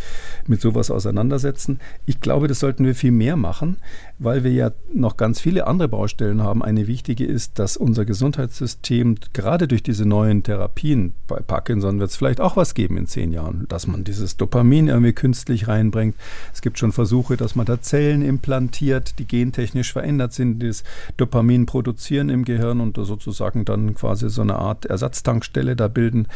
mit sowas auseinandersetzen. Ich glaube, das sollten wir viel mehr machen, weil wir ja noch ganz viele andere Baustellen haben. Eine wichtige ist, dass unser Gesundheitssystem gerade durch diese neuen Therapien, bei Parkinson wird es vielleicht auch was geben in zehn Jahren, dass man dieses Dopamin irgendwie künstlich reinbringt. Es gibt schon Versuche, dass man da Zellen implantiert, die gentechnisch verändert sind, die das Dopamin produzieren im Gehirn und sozusagen dann quasi so eine Art Ersatztankstelle da bilden.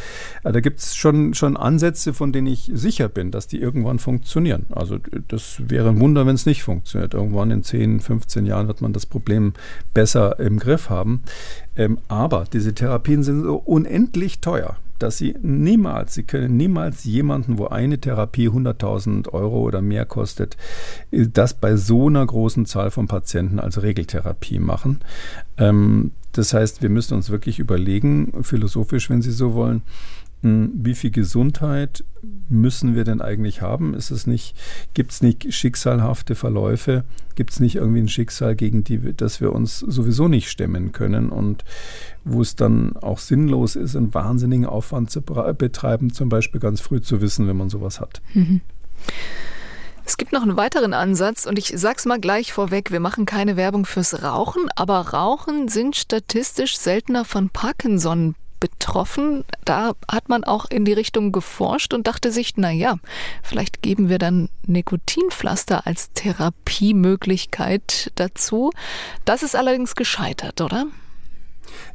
Äh, da gibt es schon, schon Ansätze, von denen ich sicher bin, dass die irgendwann funktionieren. Also das wäre ein Wunder, wenn es nicht funktioniert. Irgendwann in 10, 15 Jahren wird man das Problem besser im Griff haben. Ähm, aber diese Therapien sind so unendlich teuer dass sie niemals, sie können niemals jemanden, wo eine Therapie 100.000 Euro oder mehr kostet, das bei so einer großen Zahl von Patienten als Regeltherapie machen. Ähm, das heißt, wir müssen uns wirklich überlegen, philosophisch, wenn Sie so wollen, wie viel Gesundheit müssen wir denn eigentlich haben? Ist es nicht, gibt es nicht schicksalhafte Verläufe? Gibt es nicht irgendwie ein Schicksal, gegen die, das wir uns sowieso nicht stemmen können und wo es dann auch sinnlos ist, einen wahnsinnigen Aufwand zu betreiben, zum Beispiel ganz früh zu wissen, wenn man sowas hat. Mhm. Es gibt noch einen weiteren Ansatz und ich sag's mal gleich vorweg, wir machen keine Werbung fürs Rauchen, aber Rauchen sind statistisch seltener von Parkinson betroffen. Da hat man auch in die Richtung geforscht und dachte sich, na ja, vielleicht geben wir dann Nikotinpflaster als Therapiemöglichkeit dazu. Das ist allerdings gescheitert, oder?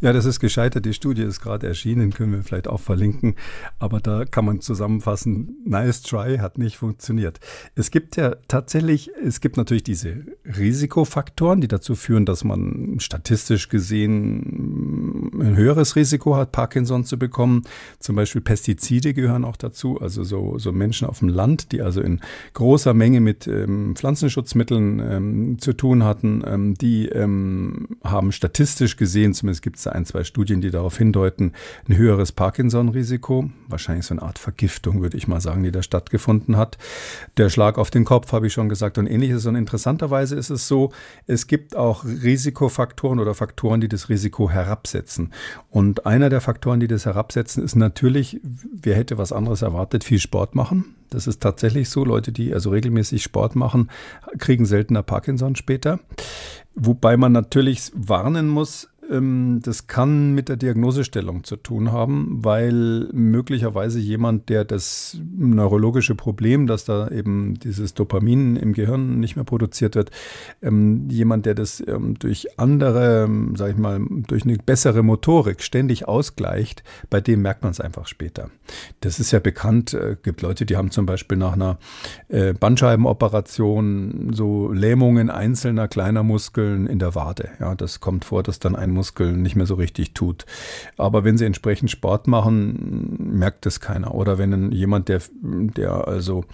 Ja, das ist gescheitert. Die Studie ist gerade erschienen, können wir vielleicht auch verlinken. Aber da kann man zusammenfassen, nice try, hat nicht funktioniert. Es gibt ja tatsächlich, es gibt natürlich diese Risikofaktoren, die dazu führen, dass man statistisch gesehen ein höheres Risiko hat, Parkinson zu bekommen. Zum Beispiel Pestizide gehören auch dazu, also so, so Menschen auf dem Land, die also in großer Menge mit ähm, Pflanzenschutzmitteln ähm, zu tun hatten, ähm, die ähm, haben statistisch gesehen, zumindest gibt es da ein, zwei Studien, die darauf hindeuten, ein höheres Parkinson-Risiko. Wahrscheinlich so eine Art Vergiftung, würde ich mal sagen, die da stattgefunden hat. Der Schlag auf den Kopf, habe ich schon gesagt, und ähnliches. Und interessanterweise ist es so, es gibt auch Risikofaktoren oder Faktoren, die das Risiko herabsetzen. Und einer der Faktoren, die das herabsetzen, ist natürlich, wer hätte was anderes erwartet, viel Sport machen. Das ist tatsächlich so. Leute, die also regelmäßig Sport machen, kriegen seltener Parkinson später. Wobei man natürlich warnen muss, das kann mit der Diagnosestellung zu tun haben, weil möglicherweise jemand, der das neurologische Problem, dass da eben dieses Dopamin im Gehirn nicht mehr produziert wird, ähm, jemand, der das ähm, durch andere, sag ich mal, durch eine bessere Motorik ständig ausgleicht, bei dem merkt man es einfach später. Das ist ja bekannt. Es äh, gibt Leute, die haben zum Beispiel nach einer äh, Bandscheibenoperation so Lähmungen einzelner kleiner Muskeln in der Wade. Ja, das kommt vor, dass dann ein Muskel nicht mehr so richtig tut. Aber wenn sie entsprechend Sport machen, merkt es keiner. Oder wenn jemand, der, der also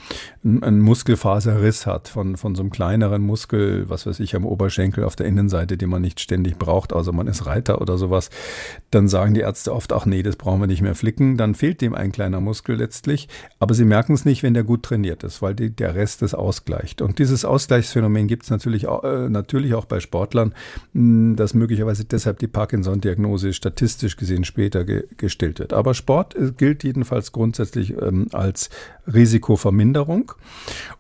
einen Muskelfaserriss hat von, von so einem kleineren Muskel, was weiß ich, am Oberschenkel auf der Innenseite, den man nicht ständig braucht, also man ist Reiter oder sowas, dann sagen die Ärzte oft, ach nee, das brauchen wir nicht mehr flicken. Dann fehlt dem ein kleiner Muskel letztlich. Aber sie merken es nicht, wenn der gut trainiert ist, weil die, der Rest es ausgleicht. Und dieses Ausgleichsphänomen gibt es natürlich, äh, natürlich auch bei Sportlern, das möglicherweise deshalb weshalb die Parkinson-Diagnose statistisch gesehen später ge gestellt wird. Aber Sport äh, gilt jedenfalls grundsätzlich ähm, als Risikoverminderung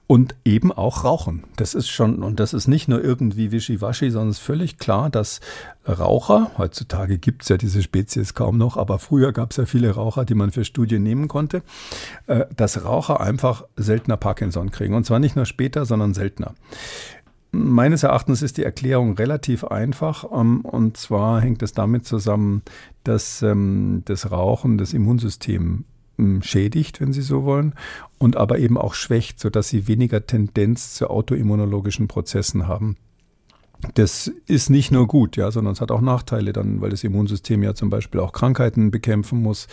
und eben auch Rauchen. Das ist schon, und das ist nicht nur irgendwie wischiwaschi, sondern es ist völlig klar, dass Raucher, heutzutage gibt es ja diese Spezies kaum noch, aber früher gab es ja viele Raucher, die man für Studien nehmen konnte, äh, dass Raucher einfach seltener Parkinson kriegen. Und zwar nicht nur später, sondern seltener. Meines Erachtens ist die Erklärung relativ einfach ähm, und zwar hängt es damit zusammen, dass ähm, das Rauchen das Immunsystem ähm, schädigt, wenn Sie so wollen, und aber eben auch schwächt, sodass Sie weniger Tendenz zu autoimmunologischen Prozessen haben. Das ist nicht nur gut, ja, sondern es hat auch Nachteile dann, weil das Immunsystem ja zum Beispiel auch Krankheiten bekämpfen muss,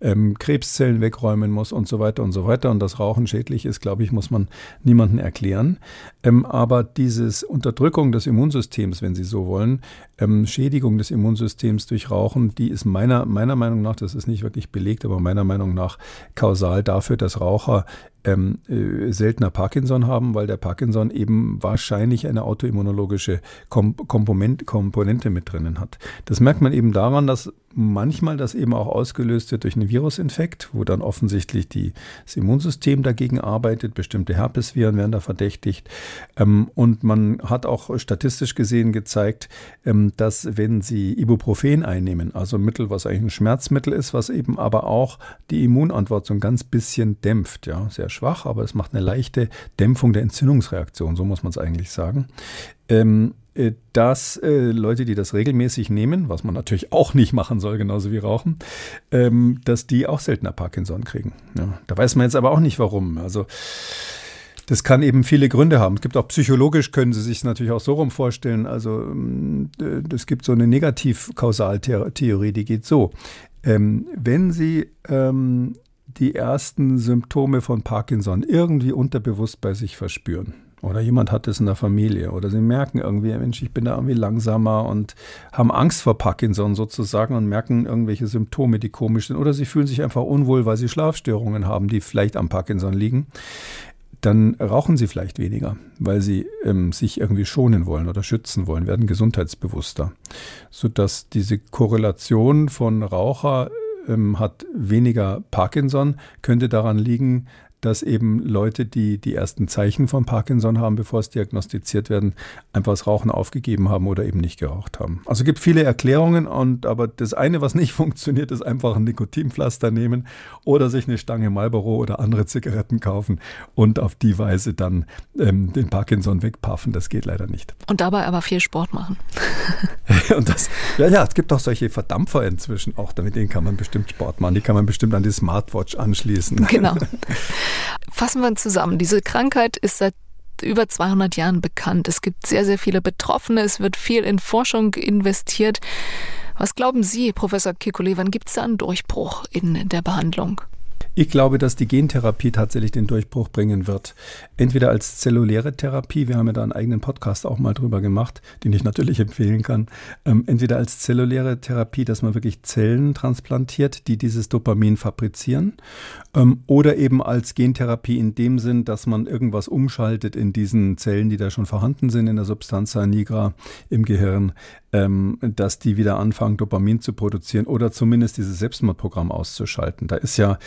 ähm, Krebszellen wegräumen muss und so weiter und so weiter. Und das Rauchen schädlich ist, glaube ich, muss man niemandem erklären. Ähm, aber dieses Unterdrückung des Immunsystems, wenn Sie so wollen, ähm, Schädigung des Immunsystems durch Rauchen, die ist meiner, meiner Meinung nach, das ist nicht wirklich belegt, aber meiner Meinung nach kausal dafür, dass Raucher ähm, äh, seltener Parkinson haben, weil der Parkinson eben wahrscheinlich eine autoimmunologische Kom Komponente mit drinnen hat. Das merkt man eben daran, dass manchmal das eben auch ausgelöst wird durch einen Virusinfekt, wo dann offensichtlich die, das Immunsystem dagegen arbeitet. Bestimmte Herpesviren werden da verdächtigt. Ähm, und man hat auch statistisch gesehen gezeigt, ähm, dass wenn Sie Ibuprofen einnehmen, also ein Mittel, was eigentlich ein Schmerzmittel ist, was eben aber auch die Immunantwort so ein ganz bisschen dämpft, ja, sehr schwach, aber es macht eine leichte Dämpfung der Entzündungsreaktion, so muss man es eigentlich sagen. Ähm, äh, dass äh, Leute, die das regelmäßig nehmen, was man natürlich auch nicht machen soll, genauso wie Rauchen, ähm, dass die auch seltener Parkinson kriegen. Ja, da weiß man jetzt aber auch nicht warum. Also das kann eben viele Gründe haben. Es gibt auch psychologisch, können Sie sich natürlich auch so rum vorstellen. Also ähm, es gibt so eine Negativ-Kausaltheorie, die geht so. Ähm, wenn Sie ähm, die ersten Symptome von Parkinson irgendwie unterbewusst bei sich verspüren, oder jemand hat es in der Familie. Oder sie merken irgendwie, Mensch, ich bin da irgendwie langsamer und haben Angst vor Parkinson sozusagen und merken irgendwelche Symptome, die komisch sind. Oder sie fühlen sich einfach unwohl, weil sie Schlafstörungen haben, die vielleicht am Parkinson liegen. Dann rauchen sie vielleicht weniger, weil sie ähm, sich irgendwie schonen wollen oder schützen wollen, werden gesundheitsbewusster. Sodass diese Korrelation von Raucher ähm, hat weniger Parkinson, könnte daran liegen, dass eben Leute, die die ersten Zeichen von Parkinson haben, bevor es diagnostiziert werden, einfach das Rauchen aufgegeben haben oder eben nicht geraucht haben. Also es gibt viele Erklärungen und aber das eine, was nicht (laughs) funktioniert, ist einfach ein Nikotinpflaster nehmen oder sich eine Stange Marlboro oder andere Zigaretten kaufen und auf die Weise dann ähm, den Parkinson wegpaffen. Das geht leider nicht. Und dabei aber viel Sport machen. (laughs) (laughs) und das, ja, ja, es gibt auch solche Verdampfer inzwischen auch, mit denen kann man bestimmt Sport machen. Die kann man bestimmt an die Smartwatch anschließen. Genau. Fassen wir zusammen. Diese Krankheit ist seit über 200 Jahren bekannt. Es gibt sehr, sehr viele Betroffene. Es wird viel in Forschung investiert. Was glauben Sie, Professor Kekulé, wann gibt es da einen Durchbruch in der Behandlung? Ich glaube, dass die Gentherapie tatsächlich den Durchbruch bringen wird. Entweder als zelluläre Therapie, wir haben ja da einen eigenen Podcast auch mal drüber gemacht, den ich natürlich (laughs) empfehlen kann. Ähm, entweder als zelluläre Therapie, dass man wirklich Zellen transplantiert, die dieses Dopamin fabrizieren, ähm, oder eben als Gentherapie in dem Sinn, dass man irgendwas umschaltet in diesen Zellen, die da schon vorhanden sind in der Substanza nigra im Gehirn, ähm, dass die wieder anfangen, Dopamin zu produzieren oder zumindest dieses Selbstmordprogramm auszuschalten. Da ist ja,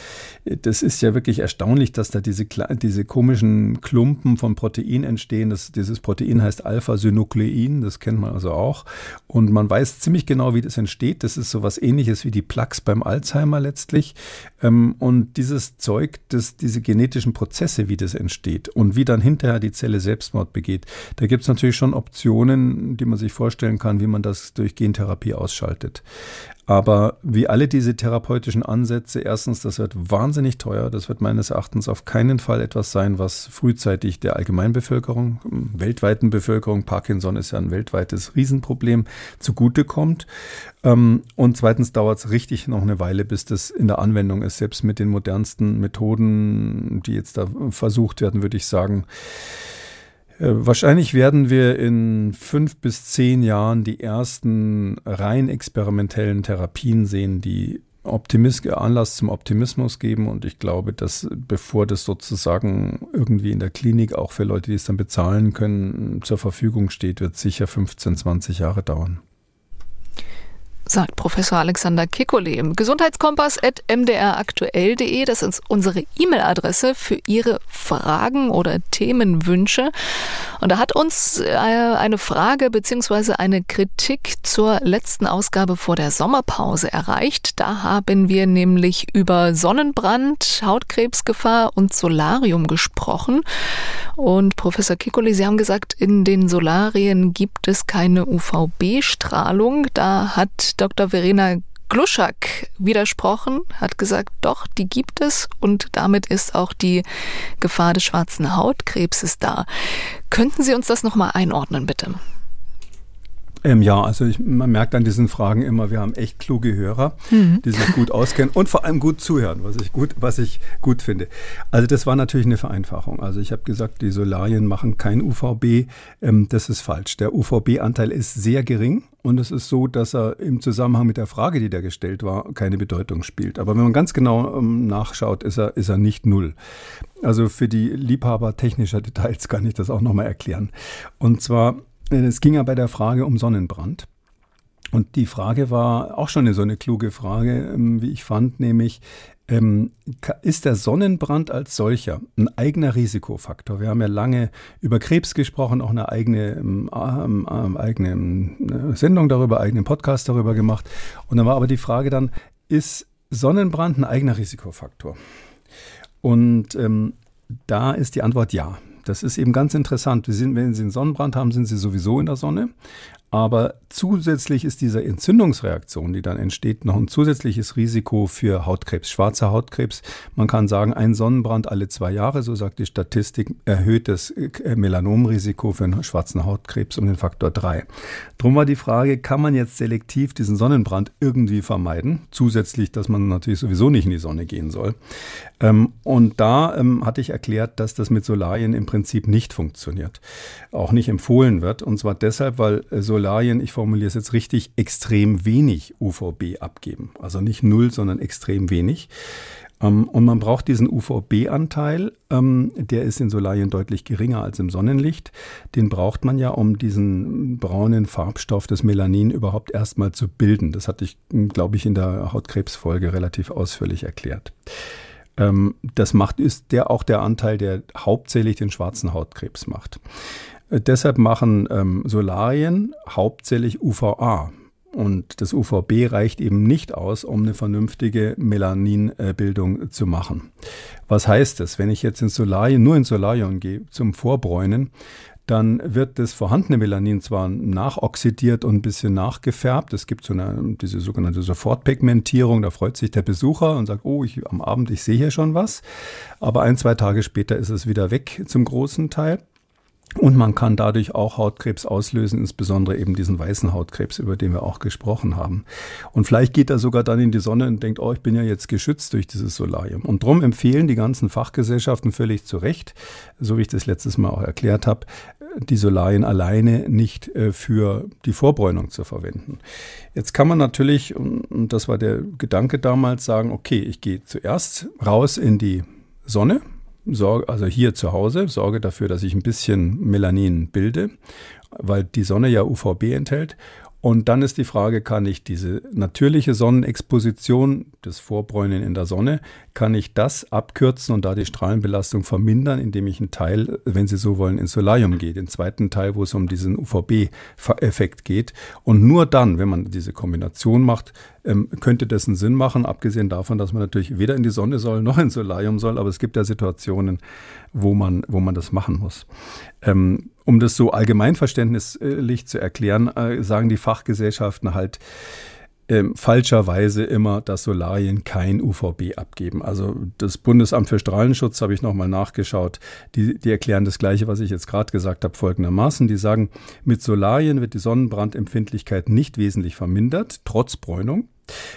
das ist ja wirklich erstaunlich, dass da diese, diese komischen Klumpen von Protein entstehen. Das, dieses Protein heißt Alpha-Synuklein, das kennt man also auch. Und man weiß ziemlich genau, wie das entsteht. Das ist so was ähnliches wie die Plaques beim Alzheimer letztlich. Ähm, und dieses Zeug, das, diese genetischen Prozesse, wie das entsteht und wie dann hinterher die Zelle Selbstmord begeht, da gibt es natürlich schon Optionen, die man sich vorstellen kann, wie man das durch Gentherapie ausschaltet. Aber wie alle diese therapeutischen Ansätze, erstens, das wird wahnsinnig teuer. Das wird meines Erachtens auf keinen Fall etwas sein, was frühzeitig der Allgemeinbevölkerung, weltweiten Bevölkerung, Parkinson ist ja ein weltweites Riesenproblem, zugutekommt. Ähm, und zweitens dauert es richtig noch eine Weile, bis das in der Anwendung ist. Selbst mit den modernsten Methoden, die jetzt da versucht werden, würde ich sagen, wahrscheinlich werden wir in fünf bis zehn Jahren die ersten rein experimentellen Therapien sehen, die Optimist, Anlass zum Optimismus geben. Und ich glaube, dass bevor das sozusagen irgendwie in der Klinik auch für Leute, die es dann bezahlen können, zur Verfügung steht, wird sicher 15, 20 Jahre dauern sagt Professor Alexander Kekulé im Gesundheitskompass.mdraktuell.de. Das ist unsere E-Mail-Adresse für Ihre Fragen oder Themenwünsche. Und er hat uns äh, eine Frage bzw. eine Kritik zur letzten Ausgabe vor der Sommerpause erreicht. Da haben wir nämlich über Sonnenbrand, Hautkrebsgefahr und Solarium gesprochen. Und Professor Kekulé, Sie haben gesagt, in den Solarien gibt es keine UVB-Strahlung. Da hat Dr. Verena Gluschak widersprochen, hat gesagt, doch, die gibt es und damit ist auch die Gefahr des schwarzen Hautkrebses da. Könnten Sie uns das nochmal einordnen, bitte? Ähm, ja, also ich, man merkt an diesen Fragen immer, wir haben echt kluge Hörer, mhm. die sich gut auskennen und vor allem gut zuhören, was ich gut, was ich gut finde. Also das war natürlich eine Vereinfachung. Also ich habe gesagt, die Solarien machen kein UVB. Ähm, das ist falsch. Der UVB-Anteil ist sehr gering und es ist so, dass er im Zusammenhang mit der Frage, die da gestellt war, keine Bedeutung spielt. Aber wenn man ganz genau ähm, nachschaut, ist er, ist er nicht null. Also für die Liebhaber technischer Details kann ich das auch nochmal erklären. Und zwar es ging ja bei der Frage um Sonnenbrand. Und die Frage war auch schon eine, so eine kluge Frage, ähm, wie ich fand, nämlich, ähm, ist der Sonnenbrand als solcher ein eigener Risikofaktor? Wir haben ja lange über Krebs gesprochen, auch eine eigene, ähm, ähm, eigene ähm, Sendung darüber, eigenen Podcast darüber gemacht. Und dann war aber die Frage dann, ist Sonnenbrand ein eigener Risikofaktor? Und ähm, da ist die Antwort ja. Das ist eben ganz interessant. Sind, wenn Sie einen Sonnenbrand haben, sind Sie sowieso in der Sonne. Aber zusätzlich ist diese Entzündungsreaktion, die dann entsteht, noch ein zusätzliches Risiko für Hautkrebs, schwarzer Hautkrebs. Man kann sagen, ein Sonnenbrand alle zwei Jahre, so sagt die Statistik, erhöht das äh, Melanomrisiko für einen schwarzen Hautkrebs um den Faktor drei. Drum war die Frage, kann man jetzt selektiv diesen Sonnenbrand irgendwie vermeiden? Zusätzlich, dass man natürlich sowieso nicht in die Sonne gehen soll. Ähm, und da ähm, hatte ich erklärt, dass das mit Solarien im Prinzip nicht funktioniert, auch nicht empfohlen wird. Und zwar deshalb, weil äh, Solarien, ich formuliere es jetzt richtig, extrem wenig UVB abgeben. Also nicht null, sondern extrem wenig. Ähm, und man braucht diesen UVB-Anteil, ähm, der ist in Solarien deutlich geringer als im Sonnenlicht. Den braucht man ja, um diesen braunen Farbstoff des Melanin überhaupt erstmal zu bilden. Das hatte ich, glaube ich, in der Hautkrebsfolge relativ ausführlich erklärt. Ähm, das macht, ist der auch der Anteil, der hauptsächlich den schwarzen Hautkrebs macht. Äh, deshalb machen ähm, Solarien hauptsächlich UVA. Und das UVB reicht eben nicht aus, um eine vernünftige Melaninbildung zu machen. Was heißt das? Wenn ich jetzt in Solarien, nur in Solarium gehe zum Vorbräunen, dann wird das vorhandene Melanin zwar nachoxidiert und ein bisschen nachgefärbt. Es gibt so eine, diese sogenannte Sofortpigmentierung, da freut sich der Besucher und sagt, oh, ich, am Abend, ich sehe hier schon was. Aber ein, zwei Tage später ist es wieder weg zum großen Teil. Und man kann dadurch auch Hautkrebs auslösen, insbesondere eben diesen weißen Hautkrebs, über den wir auch gesprochen haben. Und vielleicht geht er sogar dann in die Sonne und denkt, oh, ich bin ja jetzt geschützt durch dieses Solarium. Und darum empfehlen die ganzen Fachgesellschaften völlig zu Recht, so wie ich das letztes Mal auch erklärt habe, die Solarien alleine nicht äh, für die Vorbräunung zu verwenden. Jetzt kann man natürlich, und das war der Gedanke damals, sagen, okay, ich gehe zuerst raus in die Sonne, sorge, also hier zu Hause, sorge dafür, dass ich ein bisschen Melanin bilde, weil die Sonne ja UVB enthält. Und dann ist die Frage, kann ich diese natürliche Sonnenexposition, das Vorbräunen in der Sonne, kann ich das abkürzen und da die Strahlenbelastung vermindern, indem ich einen Teil, wenn Sie so wollen, ins Solarium gehe, den zweiten Teil, wo es um diesen UVB-Effekt geht. Und nur dann, wenn man diese Kombination macht, ähm, könnte das einen Sinn machen, abgesehen davon, dass man natürlich weder in die Sonne soll noch ins Solarium soll, aber es gibt ja Situationen, wo man, wo man das machen muss. Ähm, um das so allgemeinverständnislich zu erklären, äh, sagen die Fachgesellschaften halt, ähm, falscherweise immer, dass Solarien kein UVB abgeben. Also das Bundesamt für Strahlenschutz habe ich nochmal nachgeschaut. Die, die erklären das Gleiche, was ich jetzt gerade gesagt habe, folgendermaßen. Die sagen, mit Solarien wird die Sonnenbrandempfindlichkeit nicht wesentlich vermindert, trotz Bräunung.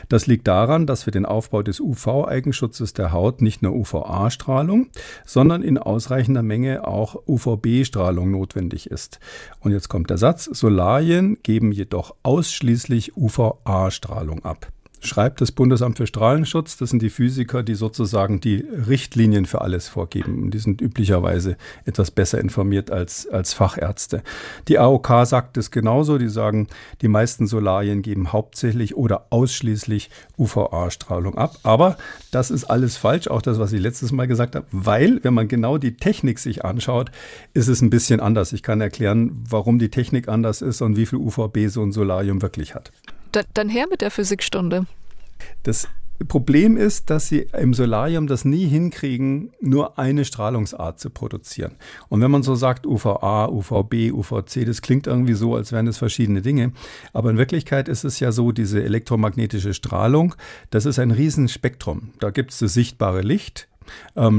Das liegt daran, dass für den Aufbau des UV-Eigenschutzes der Haut nicht nur UVA-Strahlung, sondern in ausreichender Menge auch UVB-Strahlung notwendig ist. Und jetzt kommt der Satz, Solarien geben jedoch ausschließlich UVA-Strahlung ab schreibt das Bundesamt für Strahlenschutz. Das sind die Physiker, die sozusagen die Richtlinien für alles vorgeben. Die sind üblicherweise etwas besser informiert als, als Fachärzte. Die AOK sagt es genauso. Die sagen, die meisten Solarien geben hauptsächlich oder ausschließlich UVA-Strahlung ab. Aber das ist alles falsch, auch das, was ich letztes Mal gesagt habe, weil, wenn man genau die Technik sich anschaut, ist es ein bisschen anders. Ich kann erklären, warum die Technik anders ist und wie viel UVB so ein Solarium wirklich hat. Da, dann her mit der Physikstunde. Das Problem ist, dass sie im Solarium das nie hinkriegen, nur eine Strahlungsart zu produzieren. Und wenn man so sagt, UVA, UVB, UVC, das klingt irgendwie so, als wären es verschiedene Dinge. Aber in Wirklichkeit ist es ja so, diese elektromagnetische Strahlung, das ist ein Riesenspektrum. Da gibt es das sichtbare Licht,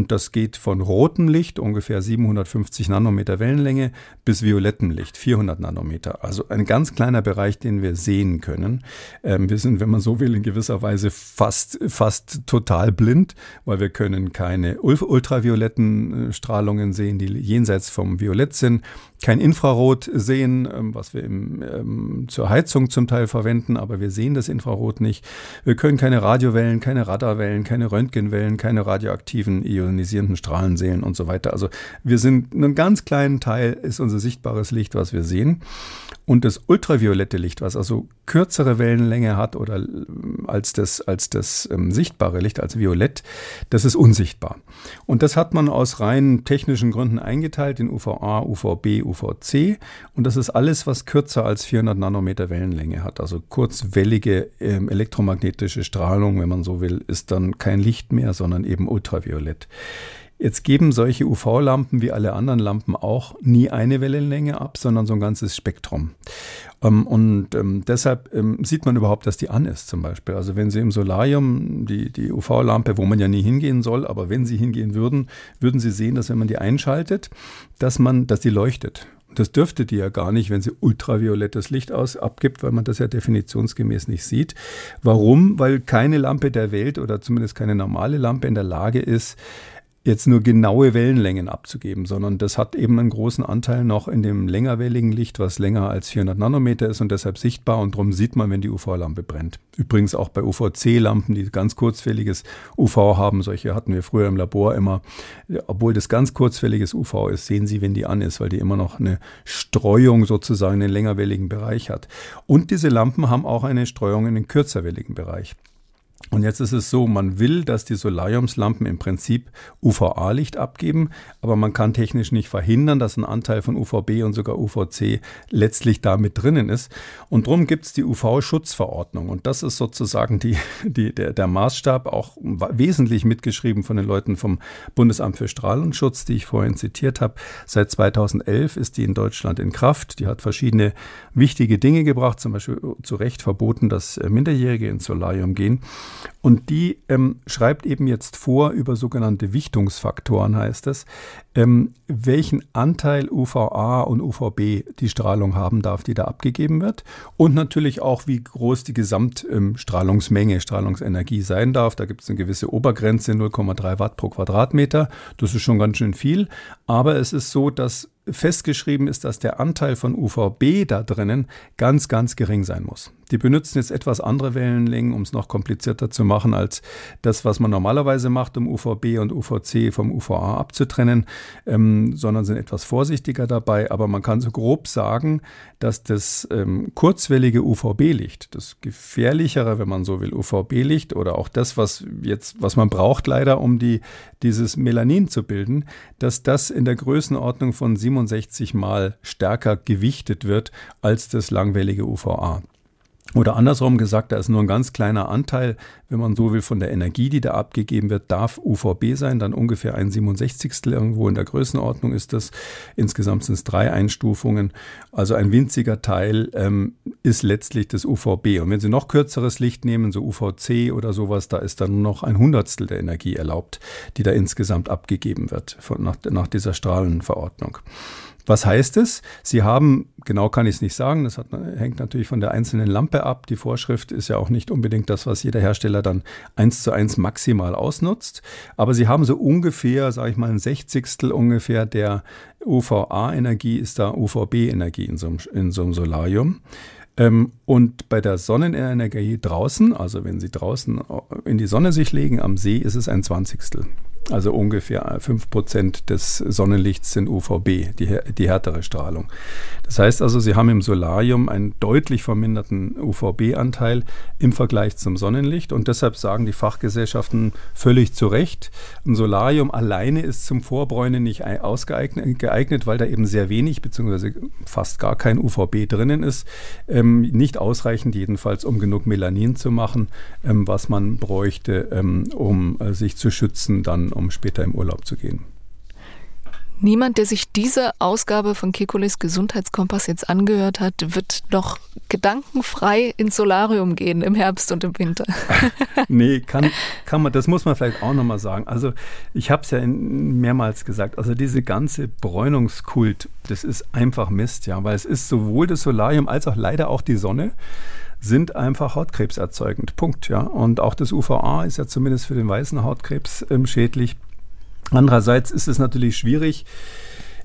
das geht von rotem Licht, ungefähr 750 Nanometer Wellenlänge, bis violettem Licht, 400 Nanometer. Also ein ganz kleiner Bereich, den wir sehen können. Ähm, wir sind, wenn man so will, in gewisser Weise fast, fast total blind, weil wir können keine ultravioletten äh, Strahlungen sehen, die jenseits vom Violett sind kein Infrarot sehen, ähm, was wir im, ähm, zur Heizung zum Teil verwenden, aber wir sehen das Infrarot nicht. Wir können keine Radiowellen, keine Radarwellen, keine Röntgenwellen, keine radioaktiven ionisierenden Strahlen sehen und so weiter. Also wir sind einen ganz kleinen Teil ist unser sichtbares Licht, was wir sehen. Und das ultraviolette Licht, was also kürzere Wellenlänge hat oder äh, als das, als das ähm, sichtbare Licht, als Violett, das ist unsichtbar. Und das hat man aus rein technischen Gründen eingeteilt in UVA, UVB, UVC. Und das ist alles, was kürzer als 400 Nanometer Wellenlänge hat. Also kurzwellige ähm, elektromagnetische Strahlung, wenn man so will, ist dann kein Licht mehr, sondern eben ultraviolett. Jetzt geben solche UV-Lampen wie alle anderen Lampen auch nie eine Wellenlänge ab, sondern so ein ganzes Spektrum. Ähm, und ähm, deshalb ähm, sieht man überhaupt, dass die an ist zum Beispiel. Also wenn Sie im Solarium die, die UV-Lampe, wo man ja nie hingehen soll, aber wenn Sie hingehen würden, würden Sie sehen, dass wenn man die einschaltet, dass man, dass die leuchtet. Das dürfte die ja gar nicht, wenn sie ultraviolettes Licht aus abgibt, weil man das ja definitionsgemäß nicht sieht. Warum? Weil keine Lampe der Welt oder zumindest keine normale Lampe in der Lage ist, jetzt nur genaue Wellenlängen abzugeben, sondern das hat eben einen großen Anteil noch in dem längerwelligen Licht, was länger als 400 Nanometer ist und deshalb sichtbar und darum sieht man, wenn die UV-Lampe brennt. Übrigens auch bei UVC-Lampen, die ganz kurzfälliges UV haben, solche hatten wir früher im Labor immer, obwohl das ganz kurzfälliges UV ist, sehen Sie, wenn die an ist, weil die immer noch eine Streuung sozusagen in den längerwelligen Bereich hat. Und diese Lampen haben auch eine Streuung in den kürzerwelligen Bereich. Und jetzt ist es so, man will, dass die Solariumslampen im Prinzip UVA-Licht abgeben, aber man kann technisch nicht verhindern, dass ein Anteil von UVB und sogar UVC letztlich damit drinnen ist. Und darum gibt es die UV-Schutzverordnung. Und das ist sozusagen die, die, der, der Maßstab, auch wesentlich mitgeschrieben von den Leuten vom Bundesamt für Strahlungsschutz, die ich vorhin zitiert habe. Seit 2011 ist die in Deutschland in Kraft. Die hat verschiedene wichtige Dinge gebracht, zum Beispiel zu Recht verboten, dass Minderjährige ins Solarium gehen. Und die ähm, schreibt eben jetzt vor über sogenannte Wichtungsfaktoren, heißt es, ähm, welchen Anteil UVA und UVB die Strahlung haben darf, die da abgegeben wird. Und natürlich auch, wie groß die Gesamtstrahlungsmenge, ähm, Strahlungsenergie sein darf. Da gibt es eine gewisse Obergrenze, 0,3 Watt pro Quadratmeter. Das ist schon ganz schön viel. Aber es ist so, dass festgeschrieben ist, dass der Anteil von UVB da drinnen ganz, ganz gering sein muss. Die benutzen jetzt etwas andere Wellenlängen, um es noch komplizierter zu machen als das, was man normalerweise macht, um UVB und UVC vom UVA abzutrennen, ähm, sondern sind etwas vorsichtiger dabei. Aber man kann so grob sagen, dass das ähm, kurzwellige UVB-Licht, das gefährlichere, wenn man so will, UVB-Licht oder auch das, was jetzt, was man braucht leider, um die, dieses Melanin zu bilden, dass das in der Größenordnung von 67 mal stärker gewichtet wird als das langwellige UVA. Oder andersrum gesagt, da ist nur ein ganz kleiner Anteil, wenn man so will, von der Energie, die da abgegeben wird, darf UVB sein, dann ungefähr ein 67. irgendwo in der Größenordnung ist das. Insgesamt sind es drei Einstufungen. Also ein winziger Teil ähm, ist letztlich das UVB. Und wenn Sie noch kürzeres Licht nehmen, so UVC oder sowas, da ist dann nur noch ein Hundertstel der Energie erlaubt, die da insgesamt abgegeben wird von, nach, nach dieser Strahlenverordnung. Was heißt es? Sie haben, genau kann ich es nicht sagen, das hat, hängt natürlich von der einzelnen Lampe ab. Die Vorschrift ist ja auch nicht unbedingt das, was jeder Hersteller dann eins zu eins maximal ausnutzt. Aber Sie haben so ungefähr, sage ich mal, ein Sechzigstel ungefähr der UVA-Energie ist da UVB-Energie in, so einem, in so einem Solarium. Ähm, und bei der Sonnenenergie draußen, also wenn Sie draußen in die Sonne sich legen am See, ist es ein Zwanzigstel. Also ungefähr 5% des Sonnenlichts sind UVB, die, die härtere Strahlung. Das heißt also, Sie haben im Solarium einen deutlich verminderten UVB-Anteil im Vergleich zum Sonnenlicht und deshalb sagen die Fachgesellschaften völlig zu Recht, ein Solarium alleine ist zum Vorbräunen nicht ausgeeignet, geeignet, weil da eben sehr wenig bzw. fast gar kein UVB drinnen ist. Ähm, nicht ausreichend jedenfalls, um genug Melanin zu machen, ähm, was man bräuchte, ähm, um äh, sich zu schützen dann um später im Urlaub zu gehen. Niemand, der sich diese Ausgabe von Kekules Gesundheitskompass jetzt angehört hat, wird doch gedankenfrei ins Solarium gehen im Herbst und im Winter. (laughs) nee, kann, kann man, das muss man vielleicht auch nochmal sagen. Also ich habe es ja mehrmals gesagt, also diese ganze Bräunungskult, das ist einfach Mist, ja, weil es ist sowohl das Solarium als auch leider auch die Sonne sind einfach hautkrebserzeugend. Punkt. Ja. Und auch das UVA ist ja zumindest für den weißen Hautkrebs ähm, schädlich. Andererseits ist es natürlich schwierig,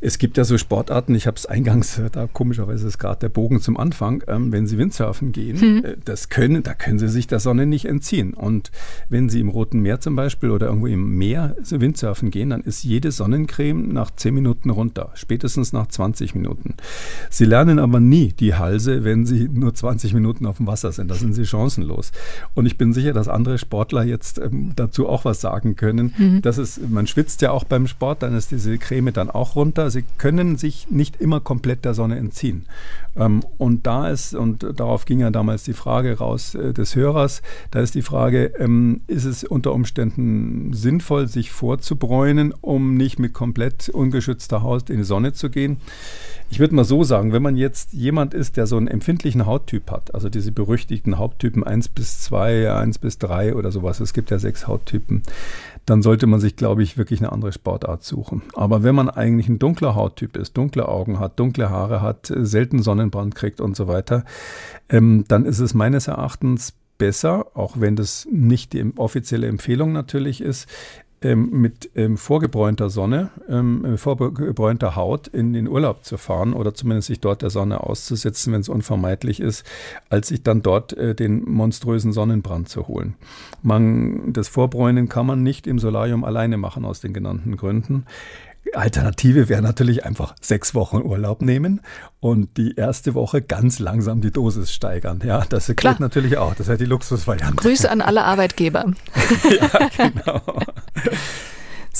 es gibt ja so Sportarten, ich habe es eingangs, äh, da komischerweise ist gerade der Bogen zum Anfang, ähm, wenn Sie Windsurfen gehen, mhm. äh, das können, da können Sie sich der Sonne nicht entziehen. Und wenn Sie im Roten Meer zum Beispiel oder irgendwo im Meer Windsurfen gehen, dann ist jede Sonnencreme nach 10 Minuten runter, spätestens nach 20 Minuten. Sie lernen aber nie die Halse, wenn Sie nur 20 Minuten auf dem Wasser sind. Da sind Sie chancenlos. Und ich bin sicher, dass andere Sportler jetzt ähm, dazu auch was sagen können. Mhm. Das ist, man schwitzt ja auch beim Sport, dann ist diese Creme dann auch runter sie können sich nicht immer komplett der Sonne entziehen. Ähm, und da ist, und darauf ging ja damals die Frage raus äh, des Hörers, da ist die Frage, ähm, ist es unter Umständen sinnvoll, sich vorzubräunen, um nicht mit komplett ungeschützter Haut in die Sonne zu gehen? Ich würde mal so sagen, wenn man jetzt jemand ist, der so einen empfindlichen Hauttyp hat, also diese berüchtigten Hauttypen 1 bis 2, 1 bis 3 oder sowas, es gibt ja sechs Hauttypen, dann sollte man sich, glaube ich, wirklich eine andere Sportart suchen. Aber wenn man eigentlich ein dunkler Hauttyp ist, dunkle Augen hat, dunkle Haare hat, selten Sonnenbrand kriegt und so weiter, ähm, dann ist es meines Erachtens besser, auch wenn das nicht die offizielle Empfehlung natürlich ist, ähm, mit ähm, vorgebräunter Sonne, ähm, vorgebräunter Haut in den Urlaub zu fahren oder zumindest sich dort der Sonne auszusetzen, wenn es unvermeidlich ist, als sich dann dort äh, den monströsen Sonnenbrand zu holen. Man, das Vorbräunen kann man nicht im Solarium alleine machen aus den genannten Gründen. Alternative wäre natürlich einfach sechs Wochen Urlaub nehmen und die erste Woche ganz langsam die Dosis steigern. Ja, das geht Klar. natürlich auch. Das ist die Luxusvariante. Grüße an alle Arbeitgeber. (laughs) ja, genau.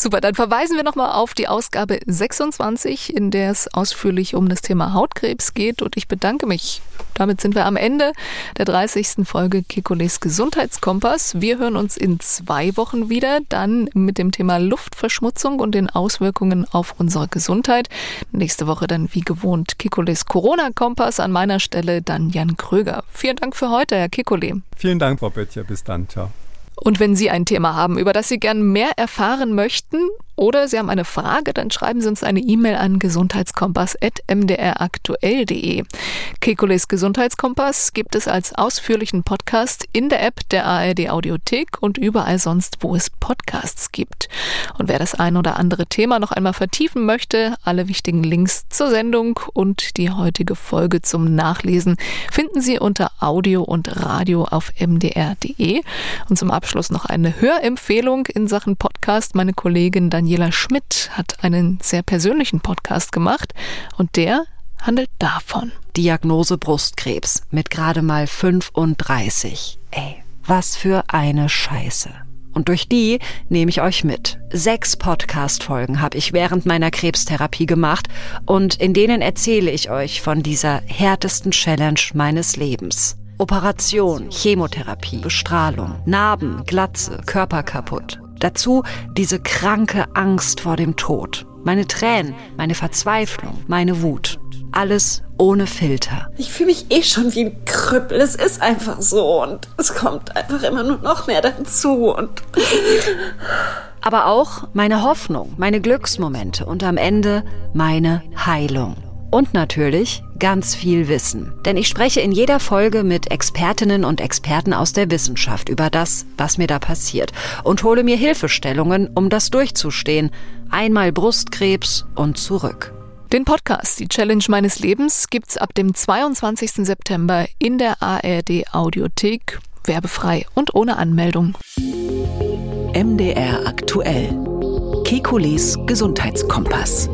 Super, dann verweisen wir nochmal auf die Ausgabe 26, in der es ausführlich um das Thema Hautkrebs geht. Und ich bedanke mich. Damit sind wir am Ende der 30. Folge Kekules Gesundheitskompass. Wir hören uns in zwei Wochen wieder, dann mit dem Thema Luftverschmutzung und den Auswirkungen auf unsere Gesundheit. Nächste Woche dann wie gewohnt Kekules Corona-Kompass. An meiner Stelle dann Jan Kröger. Vielen Dank für heute, Herr Kekule. Vielen Dank, Frau Böttcher. Bis dann. Ciao. Und wenn Sie ein Thema haben, über das Sie gern mehr erfahren möchten, oder Sie haben eine Frage, dann schreiben Sie uns eine E-Mail an gesundheitskompass.mdraktuell.de. Kekules Gesundheitskompass gibt es als ausführlichen Podcast in der App der ARD Audiothek und überall sonst, wo es Podcasts gibt. Und wer das ein oder andere Thema noch einmal vertiefen möchte, alle wichtigen Links zur Sendung und die heutige Folge zum Nachlesen finden Sie unter Audio und Radio auf mdr.de. Und zum Abschluss noch eine Hörempfehlung in Sachen Podcast. Meine Kollegin Daniela Daniela Schmidt hat einen sehr persönlichen Podcast gemacht und der handelt davon. Diagnose Brustkrebs mit gerade mal 35. Ey, was für eine Scheiße. Und durch die nehme ich euch mit. Sechs Podcast-Folgen habe ich während meiner Krebstherapie gemacht und in denen erzähle ich euch von dieser härtesten Challenge meines Lebens. Operation, Chemotherapie, Bestrahlung, Narben, Glatze, Körper kaputt. Dazu diese kranke Angst vor dem Tod. Meine Tränen, meine Verzweiflung, meine Wut. Alles ohne Filter. Ich fühle mich eh schon wie ein Krüppel. Es ist einfach so und es kommt einfach immer nur noch mehr dazu und. Aber auch meine Hoffnung, meine Glücksmomente und am Ende meine Heilung. Und natürlich ganz viel Wissen. Denn ich spreche in jeder Folge mit Expertinnen und Experten aus der Wissenschaft über das, was mir da passiert und hole mir Hilfestellungen, um das durchzustehen. Einmal Brustkrebs und zurück. Den Podcast Die Challenge meines Lebens gibt's ab dem 22. September in der ARD Audiothek, werbefrei und ohne Anmeldung. MDR aktuell. Kekules Gesundheitskompass.